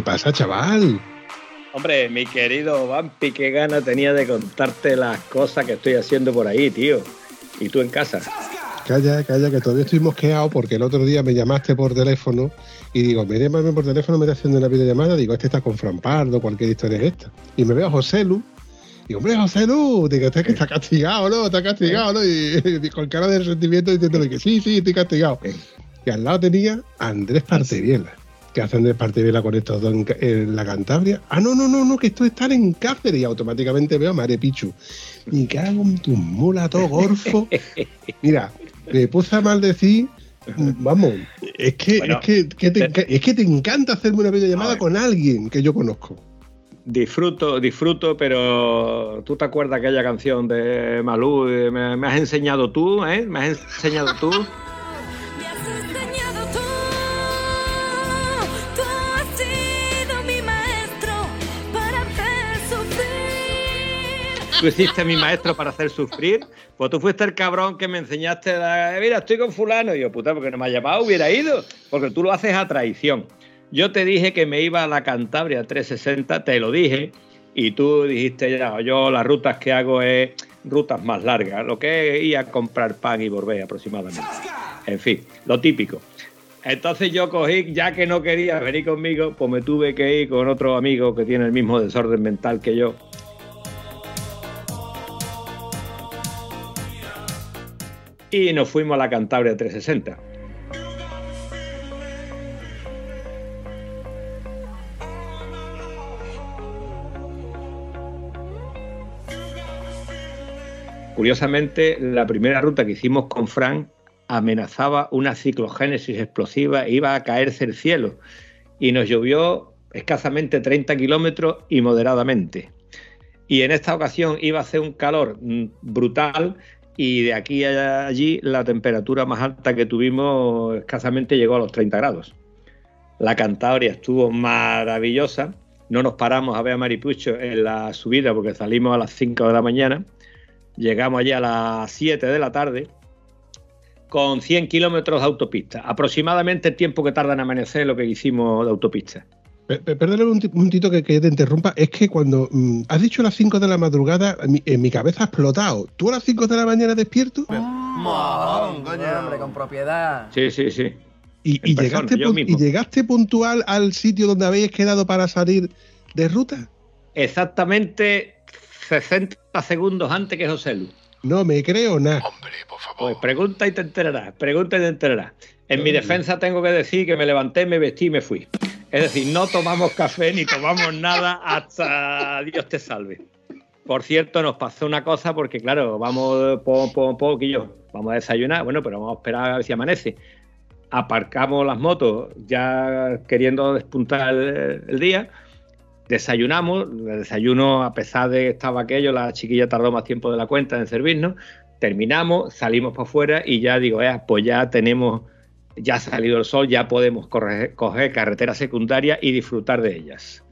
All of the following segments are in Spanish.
¿Qué pasa, chaval? Hombre, mi querido Vampi, qué gana tenía de contarte las cosas que estoy haciendo por ahí, tío. ¿Y tú en casa? Calla, calla, que todavía estoy mosqueado porque el otro día me llamaste por teléfono y digo, me llamarme por teléfono, me está haciendo una videollamada, digo, este está con Frampardo, cualquier historia es esta. Y me veo a José Lu, digo, hombre, José Lu, digo, este que está castigado, ¿no? Está castigado, ¿no? Y, con cara de resentimiento diciéndole que sí, sí, estoy castigado. Y al lado tenía a Andrés Partiriela que hacen de Vela con estos dos en, la Cantabria. Ah, no, no, no, no, que esto está en Cáceres y automáticamente veo a Mare Pichu. Me cago en tu mula, todo gorfo. Mira, me puse a maldecir. Vamos, es que, es, que, te, es que te encanta hacerme una videollamada con alguien que yo conozco. Disfruto, disfruto, pero tú te acuerdas aquella canción de Malú, me, me has enseñado tú, ¿eh? Me has enseñado tú. tú hiciste mi maestro para hacer sufrir, pues tú fuiste el cabrón que me enseñaste, mira, estoy con fulano, y yo, puta, porque no me ha llamado, hubiera ido, porque tú lo haces a traición. Yo te dije que me iba a la Cantabria 360, te lo dije, y tú dijiste, ya, yo las rutas que hago es rutas más largas, lo que es ir a comprar pan y volver aproximadamente. En fin, lo típico. Entonces yo cogí, ya que no quería venir conmigo, pues me tuve que ir con otro amigo que tiene el mismo desorden mental que yo, y nos fuimos a la Cantabria 360. Curiosamente, la primera ruta que hicimos con Frank amenazaba una ciclogénesis explosiva e iba a caerse el cielo. Y nos llovió escasamente 30 kilómetros y moderadamente. Y en esta ocasión iba a hacer un calor mm, brutal y de aquí a allí la temperatura más alta que tuvimos escasamente llegó a los 30 grados. La Cantabria estuvo maravillosa, no nos paramos a ver a Maripucho en la subida porque salimos a las 5 de la mañana, llegamos allí a las 7 de la tarde con 100 kilómetros de autopista, aproximadamente el tiempo que tarda en amanecer lo que hicimos de autopista. Perdóname un momentito que, que, te interrumpa. Es que cuando mm, has dicho las 5 de la madrugada, en mi cabeza ha explotado. ¿Tú a las 5 de la mañana despierto? Oh, coño, hombre, con propiedad. Sí, sí, sí. ¿Y, llegaste ¿Y llegaste puntual al sitio donde habéis quedado para salir de ruta? Exactamente 60 segundos antes que José Lu. No me creo nada. Hombre, por favor. Pues pregunta y te enterarás. Pregunta y te enterarás. En mi defensa tengo que decir que me levanté, me vestí y me fui. Es decir, no tomamos café ni tomamos nada hasta Dios te salve. Por cierto, nos pasó una cosa porque, claro, vamos un poquillo, vamos a desayunar, bueno, pero vamos a esperar a ver si amanece. Aparcamos las motos ya queriendo despuntar el, día. Desayunamos, el desayuno, a pesar de que estaba aquello, la chiquilla tardó más tiempo de la cuenta en servirnos. Terminamos, salimos para afuera y ya digo, pues ya tenemos ya ha salido el sol, ya podemos coger carreteras secundarias y disfrutar de ellas.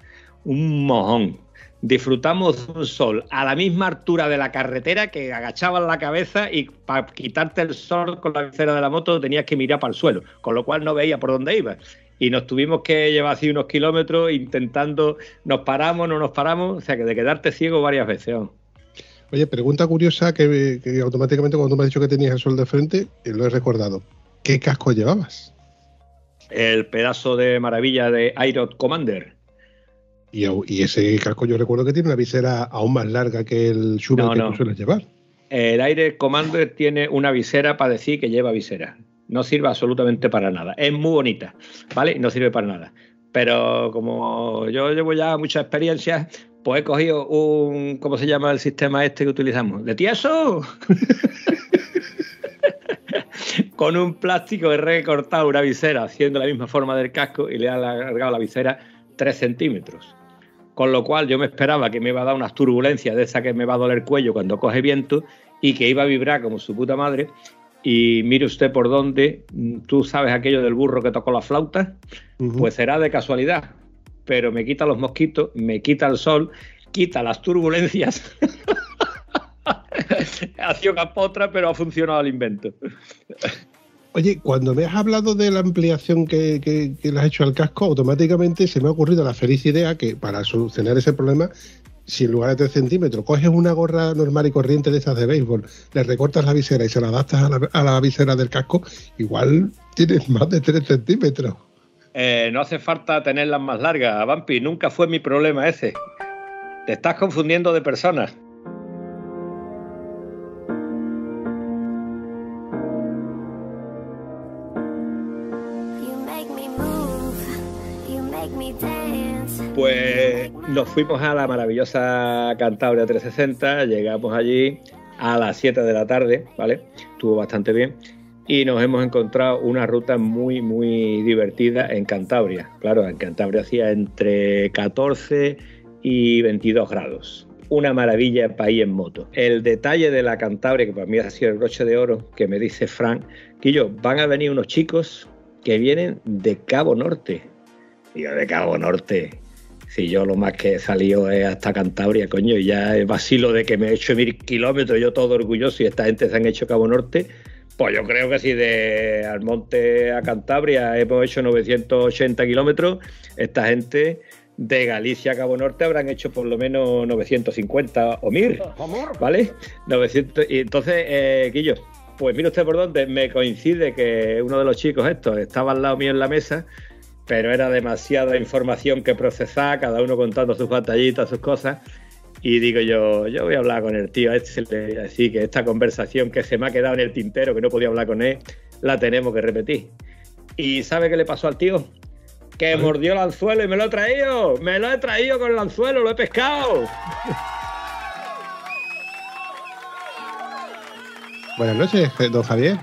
Un mojón. Disfrutamos de un sol a la misma altura de la carretera que agachabas la cabeza y para quitarte el sol con la visera de la moto tenías que mirar para el suelo, con lo cual no veía por dónde ibas. Y nos tuvimos que llevar así unos kilómetros intentando, nos paramos, no nos paramos, o sea que de quedarte ciego varias veces. Oye, pregunta curiosa que, que, automáticamente cuando me has dicho que tenías el sol de frente, eh, lo he recordado. ¿Qué casco llevabas? El pedazo de maravilla de Airot Commander. Y, ese casco yo recuerdo que tiene una visera aún más larga que el Schubert que tú sueles llevar. El Aire Commander tiene una visera para decir que lleva visera. No sirve absolutamente para nada. Es muy bonita, ¿vale? No sirve para nada. Pero como yo llevo ya mucha experiencia, pues he cogido un, ¿cómo se llama el sistema este que utilizamos? ¿De tieso? con un plástico he recortado una visera haciendo la misma forma del casco y le he alargado la visera 3 centímetros. Con lo cual yo me esperaba que me iba a dar unas turbulencias de esa que me va a doler el cuello cuando coge viento y que iba a vibrar como su puta madre. Y mire usted por dónde, tú sabes aquello del burro que tocó la flauta, pues será de casualidad, pero me quita los mosquitos, me quita el sol, quita las turbulencias. ha sido capotra, pero ha funcionado el invento. Oye, cuando me has hablado de la ampliación que, que, le has hecho al casco, automáticamente se me ha ocurrido la feliz idea que para solucionar ese problema, si en lugar de 3 centímetros coges una gorra normal y corriente de esas de béisbol, le recortas la visera y se la adaptas a la, visera del casco, igual tienes más de 3 centímetros. Eh, no hace falta tenerlas más largas, Vampi, nunca fue mi problema ese. Te estás confundiendo de personas. Pues nos fuimos a la maravillosa Cantabria 360, llegamos allí a las 7 de la tarde, ¿vale? Estuvo bastante bien. Y nos hemos encontrado una ruta muy, muy divertida en Cantabria. Claro, en Cantabria hacía entre 14 y 22 grados. Una maravilla país en moto. El detalle de la Cantabria, que para mí ha sido el broche de oro, que me dice Frank, que yo, van a venir unos chicos que vienen de Cabo Norte. Yo, de Cabo Norte, si yo lo más que he salido es hasta Cantabria, coño, y ya vacilo de que me he hecho mil kilómetros, yo todo orgulloso y esta gente se han hecho Cabo Norte, pues yo creo que si de Almonte a Cantabria hemos hecho 980 kilómetros, esta gente de Galicia a Cabo Norte habrán hecho por lo menos 950 o 1000, ¿vale? 900, y entonces, eh, Quillo, pues mire usted por dónde me coincide que uno de los chicos estos estaba al lado mío en la mesa pero era demasiada información que procesar, cada uno contando sus batallitas, sus cosas. Y digo yo, yo voy a hablar con el tío este, así que esta conversación que se me ha quedado en el tintero, que no podía hablar con él, la tenemos que repetir. ¿Y sabe qué le pasó al tío? Que mordió el anzuelo y me lo he traído. Me lo he traído con el anzuelo, lo he pescado. Buenas noches, don Javier.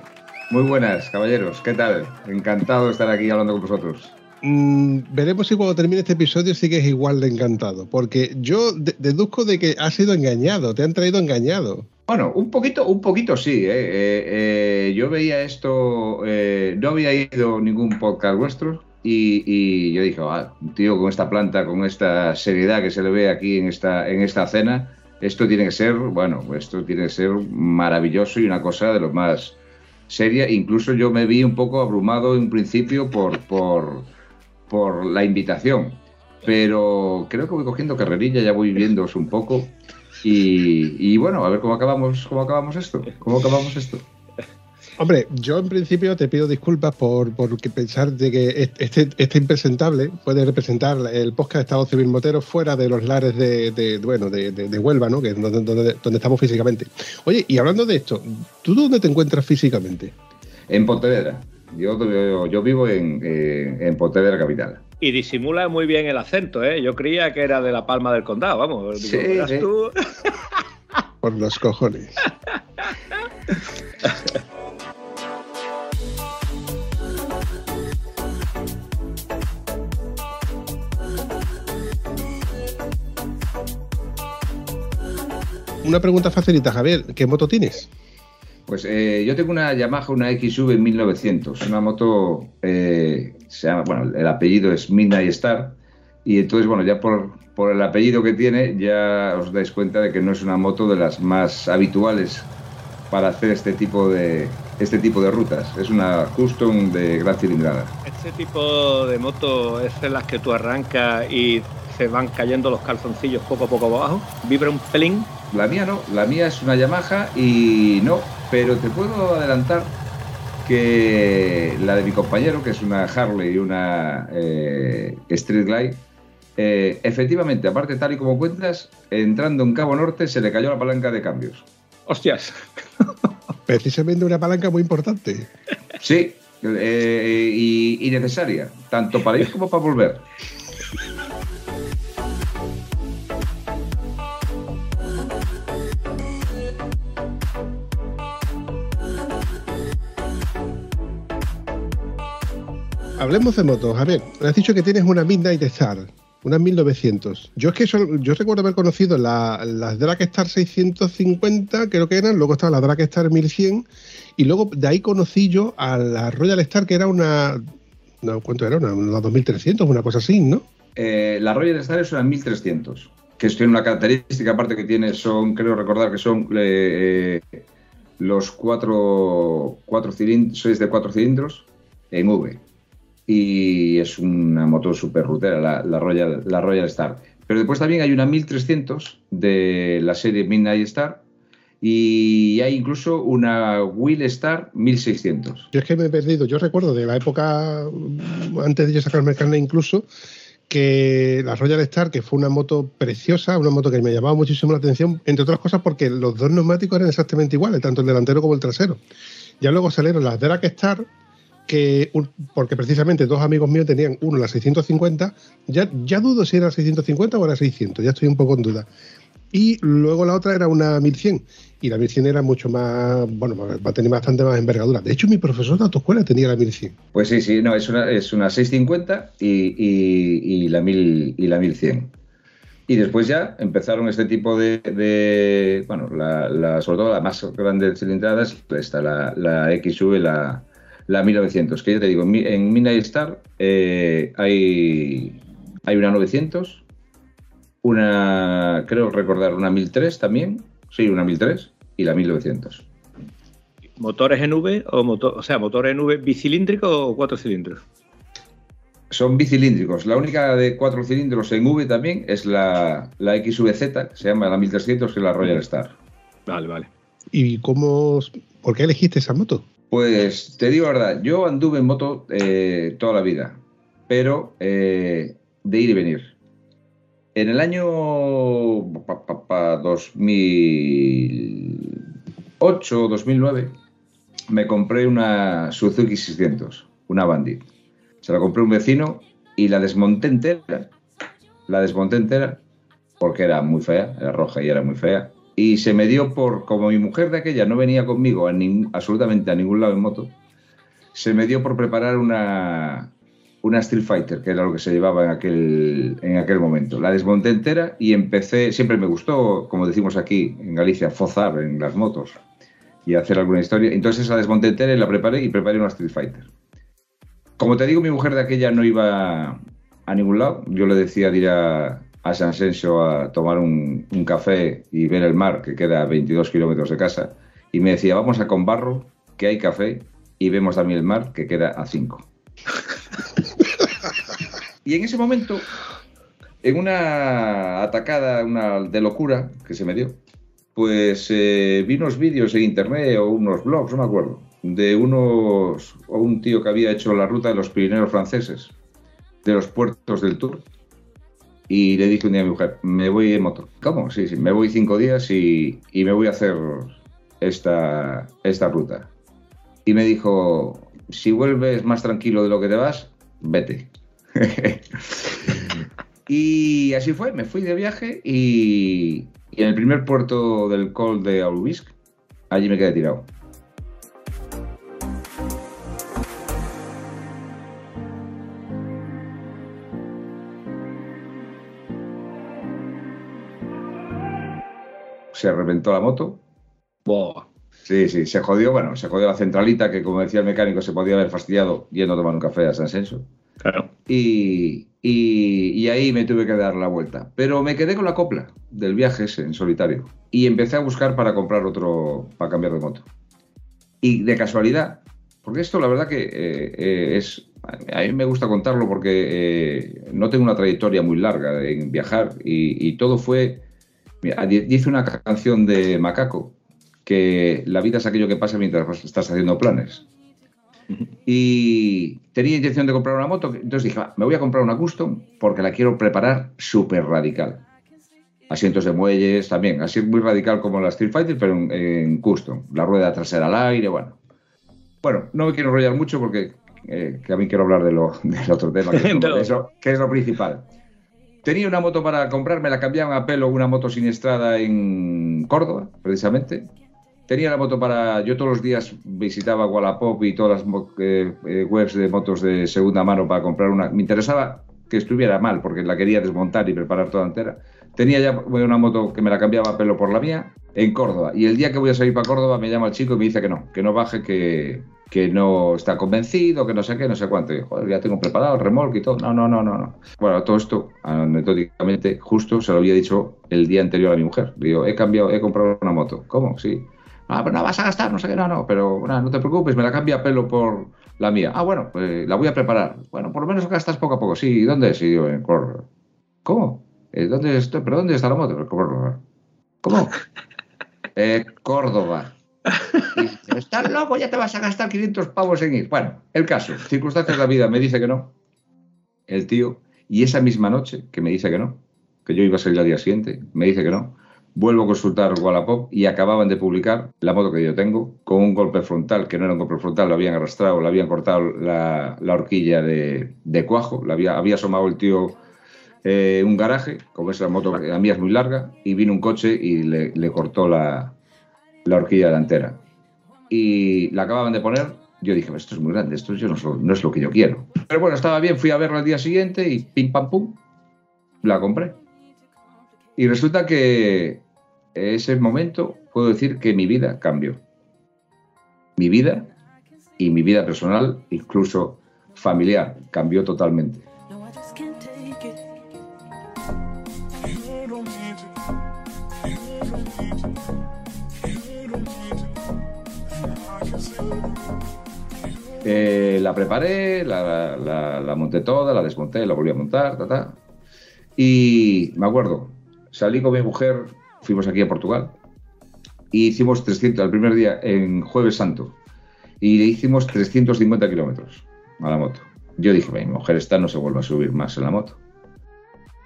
Muy buenas, caballeros. ¿Qué tal? Encantado de estar aquí hablando con vosotros. Mm, veremos si cuando termine este episodio sigues igual de encantado, porque yo deduzco de que has sido engañado, te han traído engañado. Bueno, un poquito, un poquito sí. ¿eh? Eh, eh, yo veía esto, no había ido ningún podcast vuestro y, yo dije, ah, tío con esta planta, con esta seriedad que se le ve aquí en esta, en esta cena, esto tiene que ser, bueno, esto tiene que ser maravilloso y una cosa de lo más seria. Incluso yo me vi un poco abrumado en un principio por, por por la invitación. Pero creo que voy cogiendo carrerilla, ya voy viéndoos un poco. Y, bueno, a ver cómo acabamos, cómo acabamos esto. ¿Cómo acabamos esto? Hombre, yo en principio te pido disculpas por, por pensar de que este, este impresentable puede representar el podcast de Estado Civil Motero fuera de los lares de, bueno, de, Huelva, ¿no? Que es donde, donde, estamos físicamente. Oye, y hablando de esto, ¿tú dónde te encuentras físicamente? En Pontevedra. Yo, yo, vivo en, eh, en Pontevedra Capital. Y disimula muy bien el acento, ¿eh? Yo creía que era de la Palma del Condado, vamos. Sí, Tú? Por los cojones. Una pregunta facilita, Javier. ¿Qué moto tienes? Pues eh, yo tengo una Yamaha, una XV 1900, una moto, eh, se llama, bueno, el apellido es Midnight Star, y entonces, bueno, ya por, por, el apellido que tiene, ya os dais cuenta de que no es una moto de las más habituales para hacer este tipo de, este tipo de rutas. Es una custom de gran cilindrada. ¿Este tipo de moto es en las que tú arrancas y se van cayendo los calzoncillos poco a poco abajo? ¿Vibra un pelín? La mía no, la mía es una Yamaha y no, pero te puedo adelantar que la de mi compañero, que es una Harley y una eh, Street Glide, eh, efectivamente, aparte tal y como cuentas, entrando en Cabo Norte se le cayó la palanca de cambios. Hostias. Precisamente una palanca muy importante. Sí, eh, y necesaria, tanto para ir como para volver. Hablemos de motos. A ver, me has dicho que tienes una Midnight Star, una 1900. Yo es que yo recuerdo haber conocido la, las Dragstar 650, creo que eran, luego estaba la Dragstar 1100, y luego de ahí conocí yo a la Royal Star, que era una. No, ¿Cuánto era? Una, una 2300, una cosa así, ¿no? Eh, la Royal Star es una 1300, que tiene una característica aparte que tiene, son, creo recordar que son eh, los cuatro, cilindros, sois de cuatro cilindros en V. Y es una moto super rutera, la, Royal, la Royal Star. Pero después también hay una 1300 de la serie Midnight Star y hay incluso una Wheel Star 1600. Yo es que me he perdido, yo recuerdo de la época antes de yo sacarme el carnet incluso que la Royal Star, que fue una moto preciosa, una moto que me llamaba muchísimo la atención, entre otras cosas porque los dos neumáticos eran exactamente iguales, tanto el delantero como el trasero. Ya luego salieron las Drag Star, que porque precisamente dos amigos míos tenían uno la 650, ya, ya dudo si era la 650 o la 600, ya estoy un poco en duda. Y luego la otra era una 1100. Y la 1100 era mucho más, bueno, va a tener bastante más envergadura. De hecho, mi profesor de autoescuela tenía la 1100. Pues sí, sí, no, es una, es una 650 y, la, 1000, y la 1100. Y después ya empezaron este tipo de, bueno, la, sobre todo la más grande cilindradas, está la, la XV, la, la 1900, que yo te digo, en Midnight Star eh, hay, hay una 900, una, creo recordar, una 1003 también, sí, una 1003 y la 1900. ¿Motores en V o, motor, o sea, motores en V bicilíndricos o cuatro cilindros? Son bicilíndricos. La única de cuatro cilindros en V también es la, la XVZ, que se llama la 1300, que es la Royal Star. Vale, vale. ¿Y cómo, por qué elegiste esa moto? Pues te digo la verdad, yo anduve en moto eh, toda la vida, pero eh, de ir y venir. En el año 2008 o 2009 me compré una Suzuki 600, una Bandit. Se la compré un vecino y la desmonté entera. La desmonté entera porque era muy fea, era roja y era muy fea. Y se me dio por, como mi mujer de aquella no venía conmigo absolutamente a ningún lado en moto, se me dio por preparar una, una Street Fighter, que era lo que se llevaba en aquel, en aquel momento. La desmonté entera y empecé, siempre me gustó, como decimos aquí en Galicia, fozar en las motos y hacer alguna historia. Entonces la desmonté entera y la preparé y preparé una Street Fighter. Como te digo, mi mujer de aquella no iba a ningún lado. Yo le decía de ir a, San Sensio a tomar un, un, café y ver el mar, que queda a 22 kilómetros de casa. Y me decía, vamos a Conbarro, que hay café, y vemos también el mar, que queda a 5. Y en ese momento, en una atacada una de locura que se me dio, pues eh, vi unos vídeos en internet o unos blogs, no me acuerdo, de unos o un tío que había hecho la ruta de los Pirineos franceses, de los puertos del Tour. Y le dije un día a mi mujer, me voy en moto. ¿Cómo? Sí, sí, me voy cinco días y, me voy a hacer esta, esta ruta. Y me dijo, si vuelves más tranquilo de lo que te vas, vete. y así fue, me fui de viaje y, en el primer puerto del Col de Aulubisc, allí me quedé tirado. Se reventó la moto. Sí, sí, se jodió, bueno, se jodió la centralita que como decía el mecánico se podía haber fastidiado yendo a tomar un café a San Senso. Y, y, ahí me tuve que dar la vuelta. Pero me quedé con la copla del viaje ese en solitario. Y empecé a buscar para comprar otro, para cambiar de moto. Y de casualidad, porque esto la verdad que eh, eh, es, a mí me gusta contarlo porque eh, no tengo una trayectoria muy larga en viajar y, y todo fue, mira, dice una canción de Macaco que la vida es aquello que pasa mientras estás haciendo planes. Y tenía intención de comprar una moto, entonces dije, me voy a comprar una custom porque la quiero preparar súper radical. Asientos de muelles también, así muy radical como la Street Fighter, pero en, custom. La rueda trasera al aire, bueno. Bueno, no me quiero enrollar mucho porque eh, a mí quiero hablar de lo, del otro tema, que es, lo, que es lo principal. Tenía una moto para comprarme, la cambiaban a pelo, una moto siniestrada en Córdoba, precisamente tenía la moto para. Yo todos los días visitaba Wallapop y todas las eh, eh, webs de motos de segunda mano para comprar una. Me interesaba que estuviera mal, porque la quería desmontar y preparar toda entera. Tenía ya una moto que me la cambiaba a pelo por la mía en Córdoba. Y el día que voy a salir para Córdoba me llama el chico y me dice que no, que no baje, que, que no está convencido, que no sé qué, no sé cuánto. Y, joder, ya tengo preparado el remolque y todo. No, no, no, no, no. Bueno, todo esto, anecdóticamente, justo se lo había dicho el día anterior a mi mujer. Digo, he cambiado, he comprado una moto. ¿Cómo? Sí. Ah, pero no vas a gastar, no sé qué, no, no, pero no te preocupes, me la cambia a pelo por la mía. Ah, bueno, pues la voy a preparar. Bueno, por lo menos gastas poco a poco. Sí, ¿y dónde es? Y digo, en Córdoba. ¿Cómo? Eh, ¿Dónde estoy? ¿Pero dónde está la moto? Córdoba. ¿Cómo? eh, Córdoba. Estás loco, ya te vas a gastar 500 pavos en ir. Bueno, el caso, circunstancias de la vida, me dice que no. El tío, y esa misma noche que me dice que no, que yo iba a salir al día siguiente, me dice que no Vuelvo a consultar Wallapop y acababan de publicar la moto que yo tengo con un golpe frontal, que no era un golpe frontal, lo habían arrastrado, le habían cortado la, horquilla de, cuajo, había, había asomado el tío eh, un garaje, como es la moto, la mía es muy larga, y vino un coche y le, cortó la, horquilla delantera. Y la acababan de poner, yo dije, esto es muy grande, esto yo no, no es lo que yo quiero. Pero bueno, estaba bien, fui a verla al día siguiente y pim pam pum, la compré. Y resulta que ese momento puedo decir que mi vida cambió. Mi vida y mi vida personal, incluso familiar, cambió totalmente. Eh, la preparé, la, monté toda, la desmonté, la volví a montar, ta, Y me acuerdo, salí con mi mujer fuimos aquí a Portugal y hicimos 300, el primer día en Jueves Santo, y le hicimos 350 kilómetros a la moto. Yo dije, mi mujer está, no se vuelve a subir más en la moto.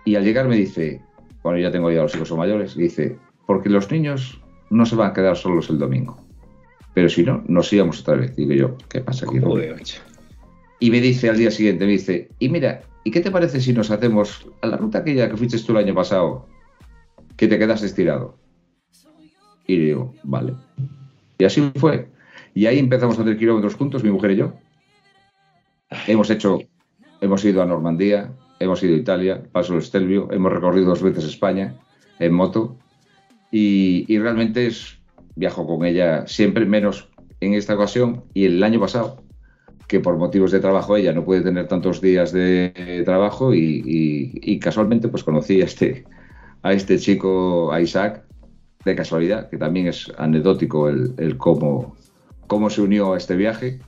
Y al llegar me dice, bueno, ya tengo ya los hijos mayores, dice, porque los niños no se van a quedar solos el domingo. Pero si no, nos íbamos otra vez. Digo yo, ¿qué pasa aquí? y me dice al día siguiente, me dice, y mira, ¿y qué te parece si nos hacemos a la ruta aquella que fuiste tú el año pasado que te quedas estirado. Y digo, vale. Y así fue. Y ahí empezamos a hacer kilómetros juntos, mi mujer y yo. Hemos hecho, hemos ido a Normandía, hemos ido a Italia, Paso del Estelvio, hemos recorrido dos veces España en moto. Y, y realmente es, viajo con ella siempre, menos en esta ocasión y el año pasado, que por motivos de trabajo ella no puede tener tantos días de trabajo y, casualmente pues conocí a este, a este chico, a Isaac, de casualidad, que también es anecdótico el, cómo, cómo se unió a este viaje,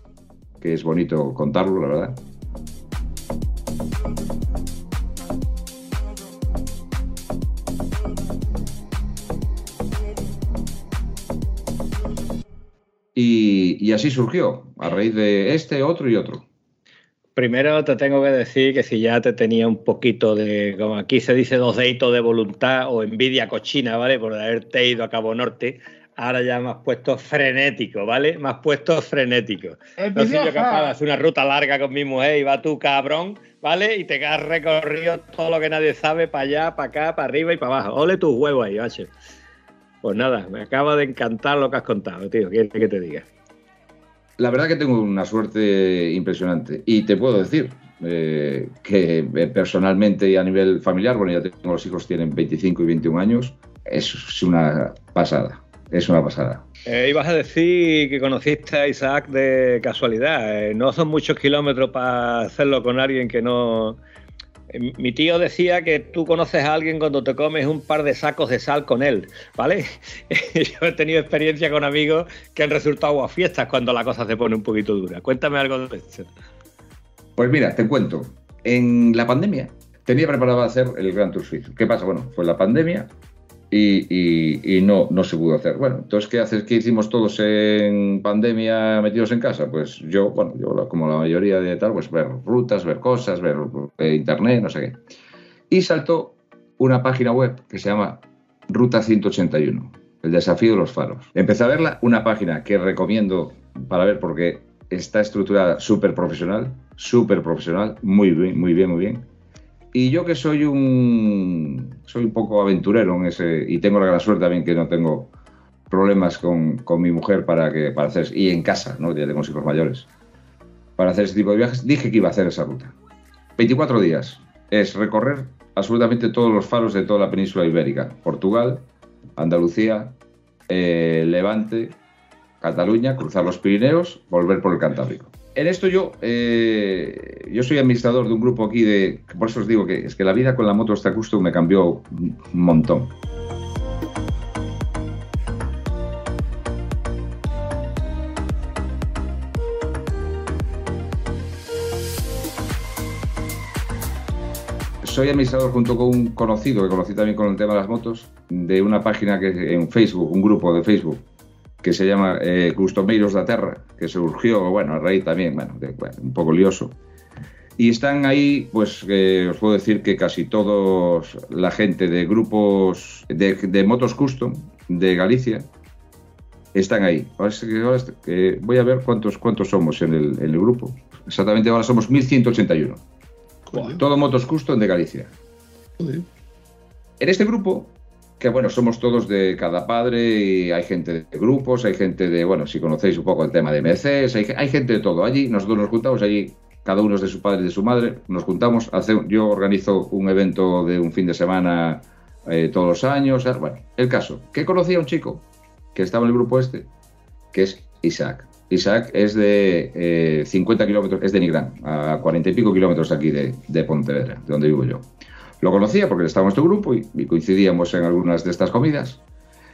que es bonito contarlo, la verdad. Y, así surgió, a raíz de este, otro y otro. Primero te tengo que decir que si ya te tenía un poquito de, como aquí se dice, dos deditos de voluntad o envidia cochina, ¿vale? Por haberte ido a Cabo Norte, ahora ya me has puesto frenético, ¿vale? Me has puesto frenético. No soy yo capaz de hacer una ruta larga con mi mujer y va tú, cabrón, ¿vale? Y te has recorrido todo lo que nadie sabe para allá, para acá, para arriba y para abajo. Ole tus huevos ahí, bache. Pues nada, me acaba de encantar lo que has contado, tío. ¿Qué que te diga? La verdad que tengo una suerte impresionante. Y te puedo decir eh, que eh, personalmente y a nivel familiar, bueno, ya tengo los hijos, tienen 25 y 21 años, es una pasada. Es una pasada. Eh, ibas a decir que conociste a Isaac de casualidad. no son muchos kilómetros para hacerlo con alguien que no, mi tío decía que tú conoces a alguien cuando te comes un par de sacos de sal con él, ¿vale? Yo he tenido experiencia con amigos que han resultado a fiestas cuando la cosa se pone un poquito dura. Cuéntame algo de eso. Pues mira, te cuento. En la pandemia tenía preparado hacer el Gran Tour Suizo. ¿Qué pasa? Bueno, fue la pandemia, y, no, no se pudo hacer. Bueno, entonces, ¿qué haces? ¿Qué hicimos todos en pandemia metidos en casa? Pues yo, bueno, yo como la mayoría de tal, pues ver rutas, ver cosas, ver eh, internet, no sé qué. Y saltó una página web que se llama Ruta 181, el desafío de los faros. Empecé a verla, una página que recomiendo para ver porque está estructurada súper profesional, súper profesional, muy bien, muy bien, muy bien. Y yo que soy un soy un poco aventurero en ese y tengo la gran suerte también que no tengo problemas con, con mi mujer para, que, para hacer, y en casa, ¿no? ya tenemos hijos mayores, para hacer ese tipo de viajes, dije que iba a hacer esa ruta. 24 días es recorrer absolutamente todos los faros de toda la península ibérica, Portugal, Andalucía, eh, Levante, Cataluña, cruzar los Pirineos, volver por el Cantábrico. En esto yo, eh, yo soy administrador de un grupo aquí de, por eso os digo que es que la vida con la moto hasta Custom me cambió un montón. soy administrador junto con un conocido que conocí también con el tema de las motos, de una página que en Facebook, un grupo de Facebook, que se llama eh, Customeiros da Terra, que surgió, bueno, a raíz también, bueno, un poco lioso. Y están ahí, pues os puedo decir que casi todos la gente de grupos de, motos custom de Galicia están ahí. voy a ver cuántos, cuántos somos en el, en el grupo. Exactamente ahora somos 1181. Todo motos custom de Galicia. En este grupo, que bueno, somos todos de cada padre y hay gente de grupos, hay gente de, bueno, si conocéis un poco el tema de MCs, hay, gente de todo. Allí, nosotros nos juntamos allí, cada uno es de su padre y de su madre, nos juntamos, hace, yo organizo un evento de un fin de semana eh, todos los años. Bueno, el caso, que conocí a un chico que estaba en el grupo este, que es Isaac. Isaac es de 50 eh, kilómetros, es de Nigrán, a 40 y pico kilómetros aquí de, de, Pontevedra, de donde vivo yo. Lo conocía porque estaba en este grupo y, coincidíamos en algunas de estas comidas.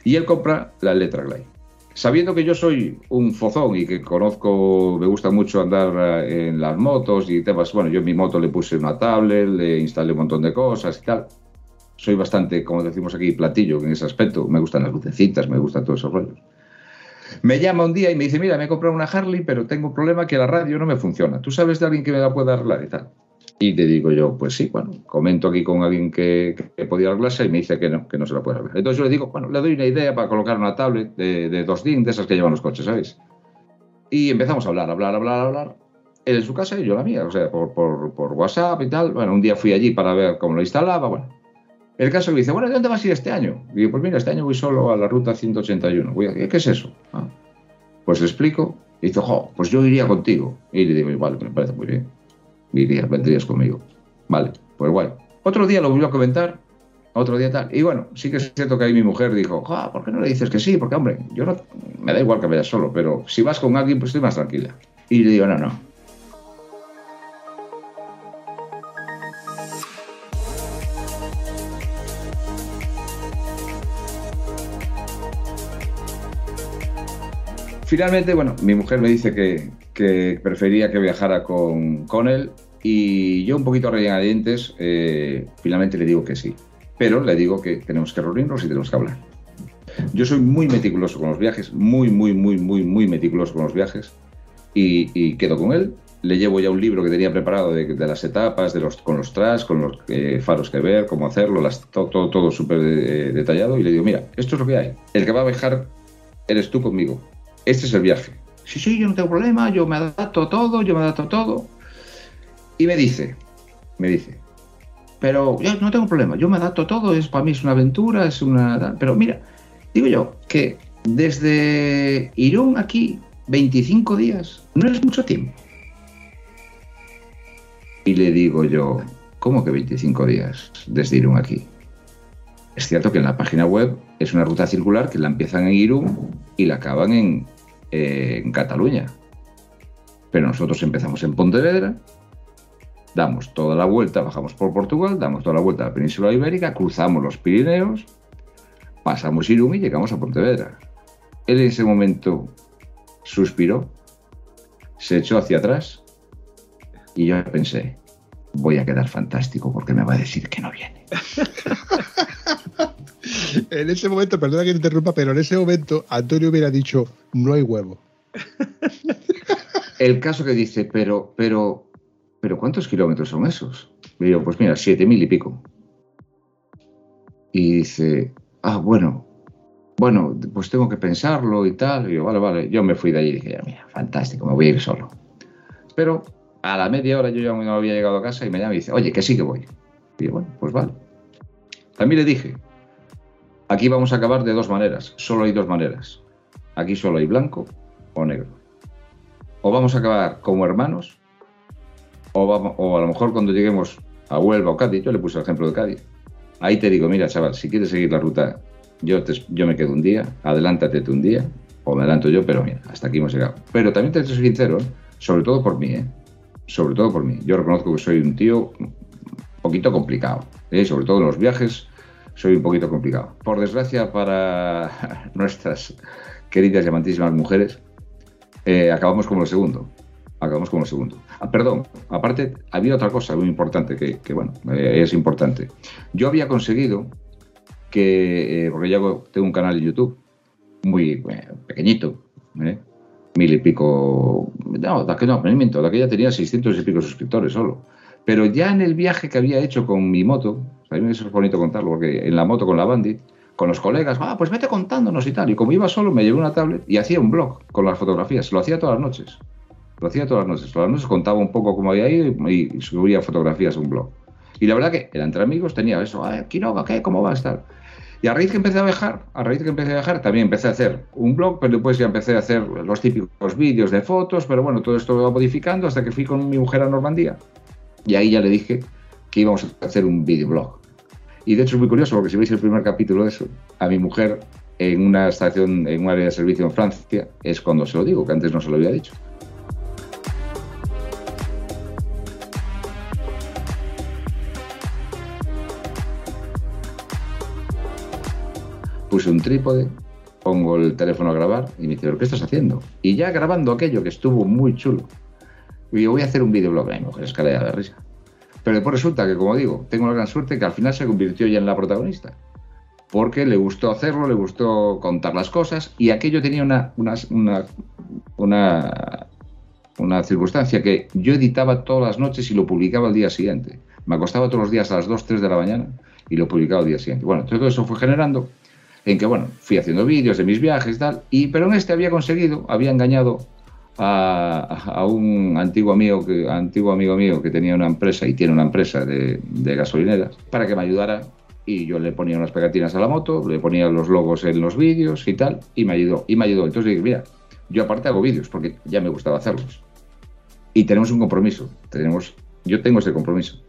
Y él compra la Letra Glide. Sabiendo que yo soy un fozón y que conozco, me gusta mucho andar eh, en las motos y temas, bueno, yo en mi moto le puse una tablet, le instalé un montón de cosas y tal. Soy bastante, como decimos aquí, platillo en ese aspecto. Me gustan las lucecitas, me gustan todos esos rollos. Me llama un día y me dice, mira, me he comprado una Harley, pero tengo un problema que la radio no me funciona. ¿Tú sabes de alguien que me la pueda arreglar y tal? Y te digo yo, pues sí, bueno, comento aquí con alguien que, podía arreglarse y me dice que no, que no se la puede arreglar. Entonces yo le digo, bueno, le doy una idea para colocar una tablet de, de dos DIN, de esas que llevan los coches, ¿sabéis? Y empezamos a hablar, hablar, hablar, hablar. Él en su casa y yo la mía, o sea, por, por, por WhatsApp y tal. Bueno, un día fui allí para ver cómo lo instalaba, bueno. El caso que dice, bueno, ¿de dónde vas a ir este año? Y digo, pues mira, este año voy solo a la ruta 181. Voy ¿Qué es eso? Ah. Pues le explico. Y dice, jo, pues yo iría contigo. Y le digo, vale, me parece muy bien. Iría, vendrías conmigo. Vale, pues guay. Otro día lo volvió a comentar, otro día tal. Y bueno, sí que es cierto que ahí mi mujer dijo, jo, ¿por qué no le dices que sí? Porque, hombre, yo no, me da igual que vayas solo, pero si vas con alguien, pues estoy más tranquila. Y le digo, no, no, Finalmente, bueno, mi mujer me dice que, prefería que viajara con, él y yo un poquito regañadientes, eh, finalmente le digo que sí. Pero le digo que tenemos que reunirnos y tenemos que hablar. Yo soy muy meticuloso con los viajes, muy, muy, muy, muy, muy meticuloso con los viajes y, quedo con él. Le llevo ya un libro que tenía preparado de, las etapas, de los, con los tras, con los eh, faros que ver, cómo hacerlo, todo, todo, todo súper eh, detallado. Y le digo, mira, esto es lo que hay. El que va a viajar eres tú conmigo este es el viaje. Sí, sí, yo no tengo problema, yo me adapto a todo, yo me adapto a todo. Y me dice, me dice, pero yo no tengo problema, yo me adapto a todo, es para mí es una aventura, es una... Pero mira, digo yo que desde Irún aquí, 25 días, no es mucho tiempo. Y le digo yo, ¿cómo que 25 días desde Irún aquí? Es cierto que en la página web es una ruta circular que la empiezan en Irún y la acaban en, eh, en Cataluña. Pero nosotros empezamos en Pontevedra, damos toda la vuelta, bajamos por Portugal, damos toda la vuelta a la península ibérica, cruzamos los Pirineos, pasamos Irún y llegamos a Pontevedra. Él en ese momento suspiró, se echó hacia atrás y yo pensé, voy a quedar fantástico porque me va a decir que no viene. en ese momento, perdona que te interrumpa, pero en ese momento Antonio hubiera dicho, no hay huevo. El caso que dice, pero, pero, pero ¿cuántos kilómetros son esos? Y digo, pues mira, siete mil y pico. Y dice, ah, bueno, bueno, pues tengo que pensarlo y tal. Y yo, vale, vale. Yo me fui de allí y dije, mira, fantástico, me voy a ir solo. Pero a la media hora yo ya no había llegado a casa y me llama y dice, oye, que sí que voy. Y yo, bueno, pues vale. También le dije, Aquí vamos a acabar de dos maneras. Solo hay dos maneras. Aquí solo hay blanco o negro. O vamos a acabar como hermanos, o, vamos, a lo mejor cuando lleguemos a Huelva o Cádiz, yo le puse el ejemplo de Cádiz. Ahí te digo, mira, chaval, si quieres seguir la ruta, yo, yo me quedo un día, adelántate un día, o me adelanto yo, pero mira, hasta aquí hemos llegado. Pero también te soy sincero, sobre todo por mí, ¿eh? Sobre todo por mí. Yo reconozco que soy un tío un poquito complicado, ¿eh? sobre todo en los viajes, soy un poquito complicado. Por desgracia para nuestras queridas y amantísimas mujeres, eh, acabamos como el segundo. Acabamos como el segundo. Ah, perdón, aparte, había otra cosa muy importante que, que bueno, eh, es importante. Yo había conseguido que, eh, porque yo tengo un canal de YouTube muy eh, pequeñito, ¿eh? mil y pico, no, de aquel no, miento, de aquella tenía 600 y pico suscriptores solo. Pero ya en el viaje que había hecho con mi moto, a mí eso es bonito contarlo, porque en la moto con la Bandit, con los colegas, ah, pues vete contándonos y tal. Y como iba solo, me llevé una tablet y hacía un blog con las fotografías. Lo hacía todas las noches. Lo hacía todas las noches. Todas las noches contaba un poco cómo había ido y subía fotografías a un blog. Y la verdad que era entre amigos tenía eso, ah, Quiroga, ¿qué? ¿Cómo va a estar? Y a raíz que empecé a viajar, a raíz que empecé a viajar, también empecé a hacer un blog, pero después ya empecé a hacer los típicos vídeos de fotos, pero bueno, todo esto lo va modificando hasta que fui con mi mujer a Normandía. Y ahí ya le dije que íbamos a hacer un videoblog. Y de hecho es muy curioso porque si veis el primer capítulo de eso, a mi mujer en una estación, en un área de servicio en Francia, es cuando se lo digo, que antes no se lo había dicho. Puse un trípode, pongo el teléfono a grabar y me dice, ¿pero qué estás haciendo? Y ya grabando aquello que estuvo muy chulo. Y yo voy a hacer un videoblog. Mi mujer escalera de risa. Pero después resulta que, como digo, tengo la gran suerte que al final se convirtió ya en la protagonista. Porque le gustó hacerlo, le gustó contar las cosas y aquello tenía una, una, una, una, una circunstancia que yo editaba todas las noches y lo publicaba al día siguiente. Me acostaba todos los días a las 2, 3 de la mañana y lo publicaba al día siguiente. Bueno, todo eso fue generando en que, bueno, fui haciendo vídeos de mis viajes y tal, y, pero en este había conseguido, había engañado a, un antiguo amigo, antiguo amigo mío que tenía una empresa y tiene una empresa de, de, gasolineras para que me ayudara y yo le ponía unas pegatinas a la moto, le ponía los logos en los vídeos y tal y me ayudó, y me ayudó. Entonces dije, mira, yo aparte hago vídeos porque ya me gustaba hacerlos. Y tenemos un compromiso, tenemos, yo tengo ese compromiso.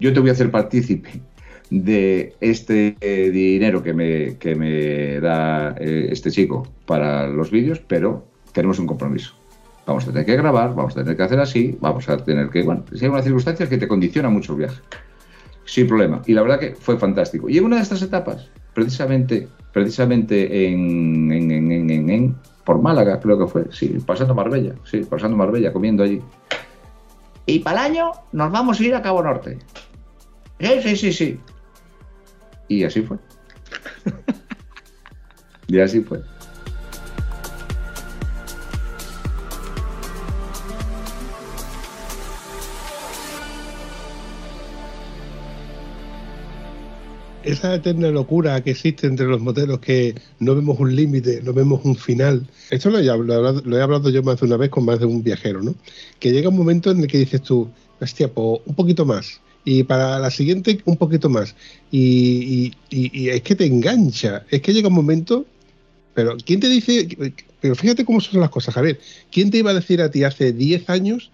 Yo te voy a hacer partícipe de este eh, dinero que me, que me da eh, este chico para los vídeos, pero tenemos un compromiso vamos a tener que grabar, vamos a tener que hacer así, vamos a tener que, bueno, si hay unas circunstancias que te condicionan mucho el viaje. Sin problema. Y la verdad que fue fantástico. Y en una de estas etapas, precisamente, precisamente en, en, en, en, en por Málaga, creo que fue, sí, pasando Marbella, sí, pasando Marbella, comiendo allí. Y para el año nos vamos a ir a Cabo Norte. Sí, sí, sí, sí. Y así fue. y así fue. Esa eterna locura que existe entre los moteros que no vemos un límite, no vemos un final. Esto lo he, hablado, lo he, hablado, yo más de una vez con más de un viajero, ¿no? Que llega un momento en el que dices tú, hostia, pues un poquito más. Y para la siguiente, un poquito más. Y, y, es que te engancha. Es que llega un momento. Pero, ¿quién te dice.? Pero fíjate cómo son las cosas, Javier. ¿Quién te iba a decir a ti hace 10 años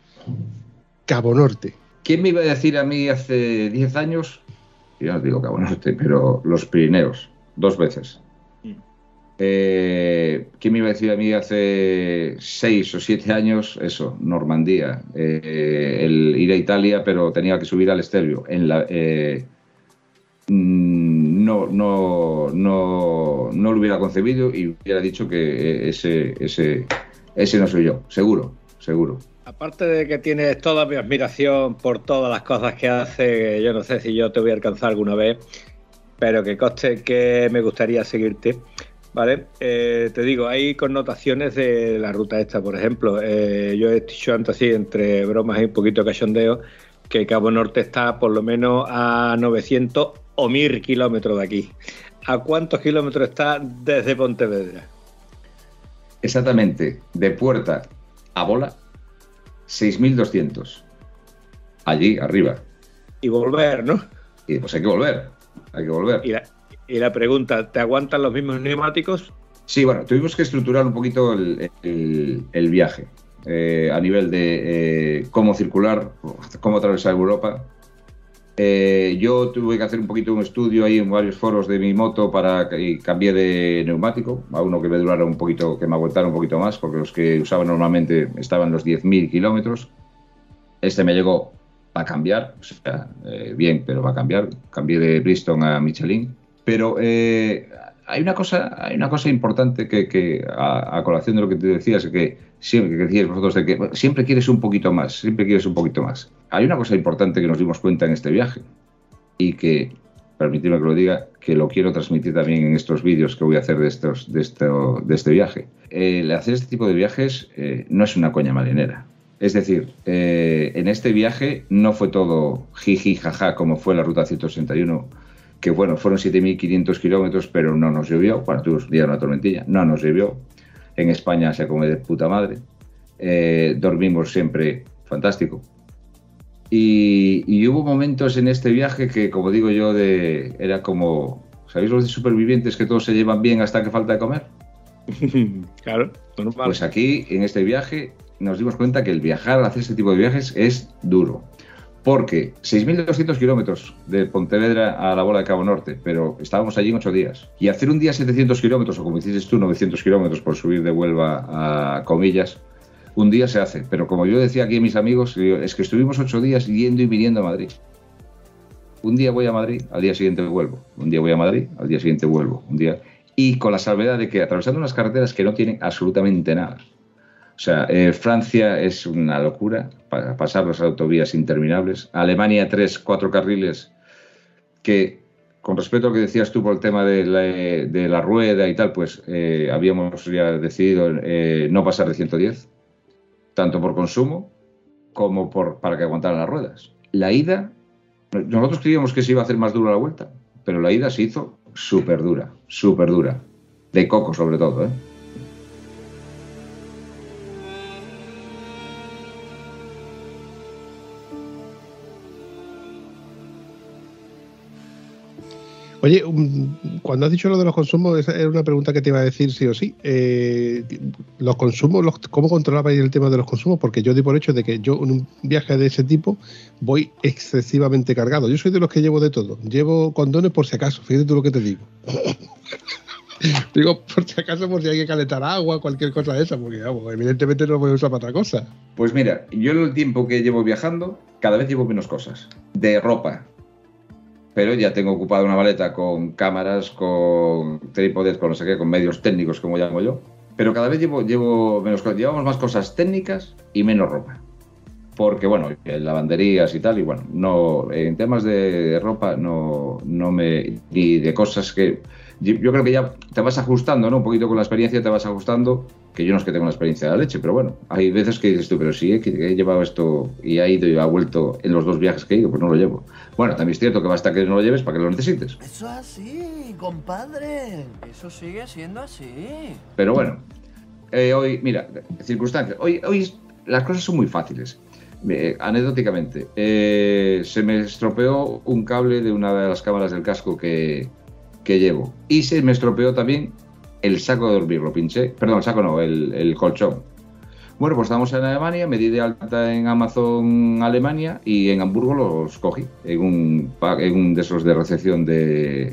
Cabo Norte? ¿Quién me iba a decir a mí hace 10 años yo no digo Cabo Norte, pero los Pirineos, dos veces. Mm. Eh, ¿Quién me iba a decir a mí hace seis o siete años eso? Normandía, eh, el ir a Italia, pero tenía que subir al Estelvio. En la, eh, no, no, no, no lo hubiera concebido y hubiera dicho que ese, ese, ese no soy yo, seguro, seguro. Aparte de que tienes toda mi admiración por todas las cosas que hace, yo no sé si yo te voy a alcanzar alguna vez, pero que coste que me gustaría seguirte. ¿Vale? Eh, te digo, hay connotaciones de la ruta esta, por ejemplo. Eh, yo he dicho antes así, entre bromas y un poquito cachondeo, que Cabo Norte está por lo menos a 900 o 1000 kilómetros de aquí. ¿A cuántos kilómetros está desde Pontevedra? Exactamente, de puerta a bola 6.200. Allí, arriba. Y volver, ¿no? Y pues hay que volver. Hay que volver. Y la, Y la pregunta, ¿te aguantan los mismos neumáticos? Sí, bueno, tuvimos que estructurar un poquito el, viaje eh, a nivel de eh, cómo circular, cómo atravesar Europa. Eh, yo tuve que hacer un poquito un estudio ahí en varios foros de mi moto para que cambié de neumático a uno que me durara un poquito, que me aguantara un poquito más, porque los que usaba normalmente estaban los 10.000 kilómetros. Este me llegó a cambiar, o sea, bien, pero va a cambiar. Cambié de Bristol a Michelin. Pero hay una cosa, hay una cosa importante que, a, colación de lo que te decías, que siempre que decías vosotros de que siempre quieres un poquito más, siempre quieres un poquito más. Hay una cosa importante que nos dimos cuenta en este viaje y que, permitidme que lo diga, que lo quiero transmitir también en estos vídeos que voy a hacer de, estos, de, esto, de este viaje. El hacer este tipo de viajes eh, no es una coña marinera. Es decir, eh, en este viaje no fue todo jiji, jaja, como fue la ruta 161 que bueno, fueron 7.500 kilómetros, pero no nos llovió. Bueno, un día una tormentilla, no nos llovió. En España se come de puta madre. Eh, dormimos siempre fantástico. Y, hubo momentos en este viaje que, como digo yo, de, era como, ¿sabéis los de supervivientes que todos se llevan bien hasta que falta de comer? claro, Pues aquí, en este viaje, nos dimos cuenta que el viajar, hacer este tipo de viajes, es duro porque 6.200 kilómetros de Pontevedra a la bola de Cabo Norte, pero estábamos allí en ocho días. Y hacer un día 700 kilómetros, o como dices tú, 900 kilómetros por subir de Huelva a Comillas, un día se hace. Pero como yo decía aquí a mis amigos, es que estuvimos ocho días yendo y viniendo a Madrid. Un día voy a Madrid, al día siguiente vuelvo. Un día voy a Madrid, al día siguiente vuelvo. Un día... Y con la salvedad de que atravesando unas carreteras que no tienen absolutamente nada. O sea, eh, Francia es una locura para pasar las autovías interminables. Alemania, tres, cuatro carriles que, con respecto a lo que decías tú por el tema de la, rueda y tal, pues eh, habíamos ya decidido eh, no pasar de 110, tanto por consumo como por, para que aguantaran las ruedas. La ida, nosotros creíamos que se iba a hacer más dura la vuelta, pero la ida se hizo súper dura, súper dura. De coco sobre todo, ¿eh? Oye, cuando has dicho lo de los consumos, esa era una pregunta que te iba a decir sí o sí. Eh, los consumos, ¿cómo controlabais el tema de los consumos? Porque yo di por hecho de que yo en un viaje de ese tipo voy excesivamente cargado. Yo soy de los que llevo de todo. Llevo condones por si acaso, fíjate tú lo que te digo. digo, por si acaso, por si hay que calentar agua, cualquier cosa de esa, porque evidentemente no voy a usar para otra cosa. Pues mira, yo en el tiempo que llevo viajando, cada vez llevo menos cosas. De ropa, pero ya tengo ocupada una maleta con cámaras, con trípodes, con no sé qué, con medios técnicos, como llamo yo. Pero cada vez llevo, llevo menos llevamos más cosas técnicas y menos ropa. Porque, bueno, lavanderías y tal, y bueno, no, en temas de ropa no, no me. ni de cosas que yo creo que ya te vas ajustando, ¿no? Un poquito con la experiencia te vas ajustando, que yo no es que tenga una experiencia de la leche, pero bueno, hay veces que dices tú, pero sí, que he llevado esto y ha ido y ha vuelto en los dos viajes que he ido, pues no lo llevo. Bueno, también es cierto que basta que no lo lleves para que lo necesites. Eso es así, compadre. Eso sigue siendo así. Pero bueno, eh, hoy, mira, circunstancias. Hoy, hoy las cosas son muy fáciles. Eh, anecdóticamente, eh, se me estropeó un cable de una de las cámaras del casco que, que llevo. Y se me estropeó también el saco de dormir, lo pinché. Perdón, el saco no, el, colchón. Bueno, pues estamos en Alemania, me di de alta en Amazon Alemania y en Hamburgo los cogí en un, en un de esos de recepción de,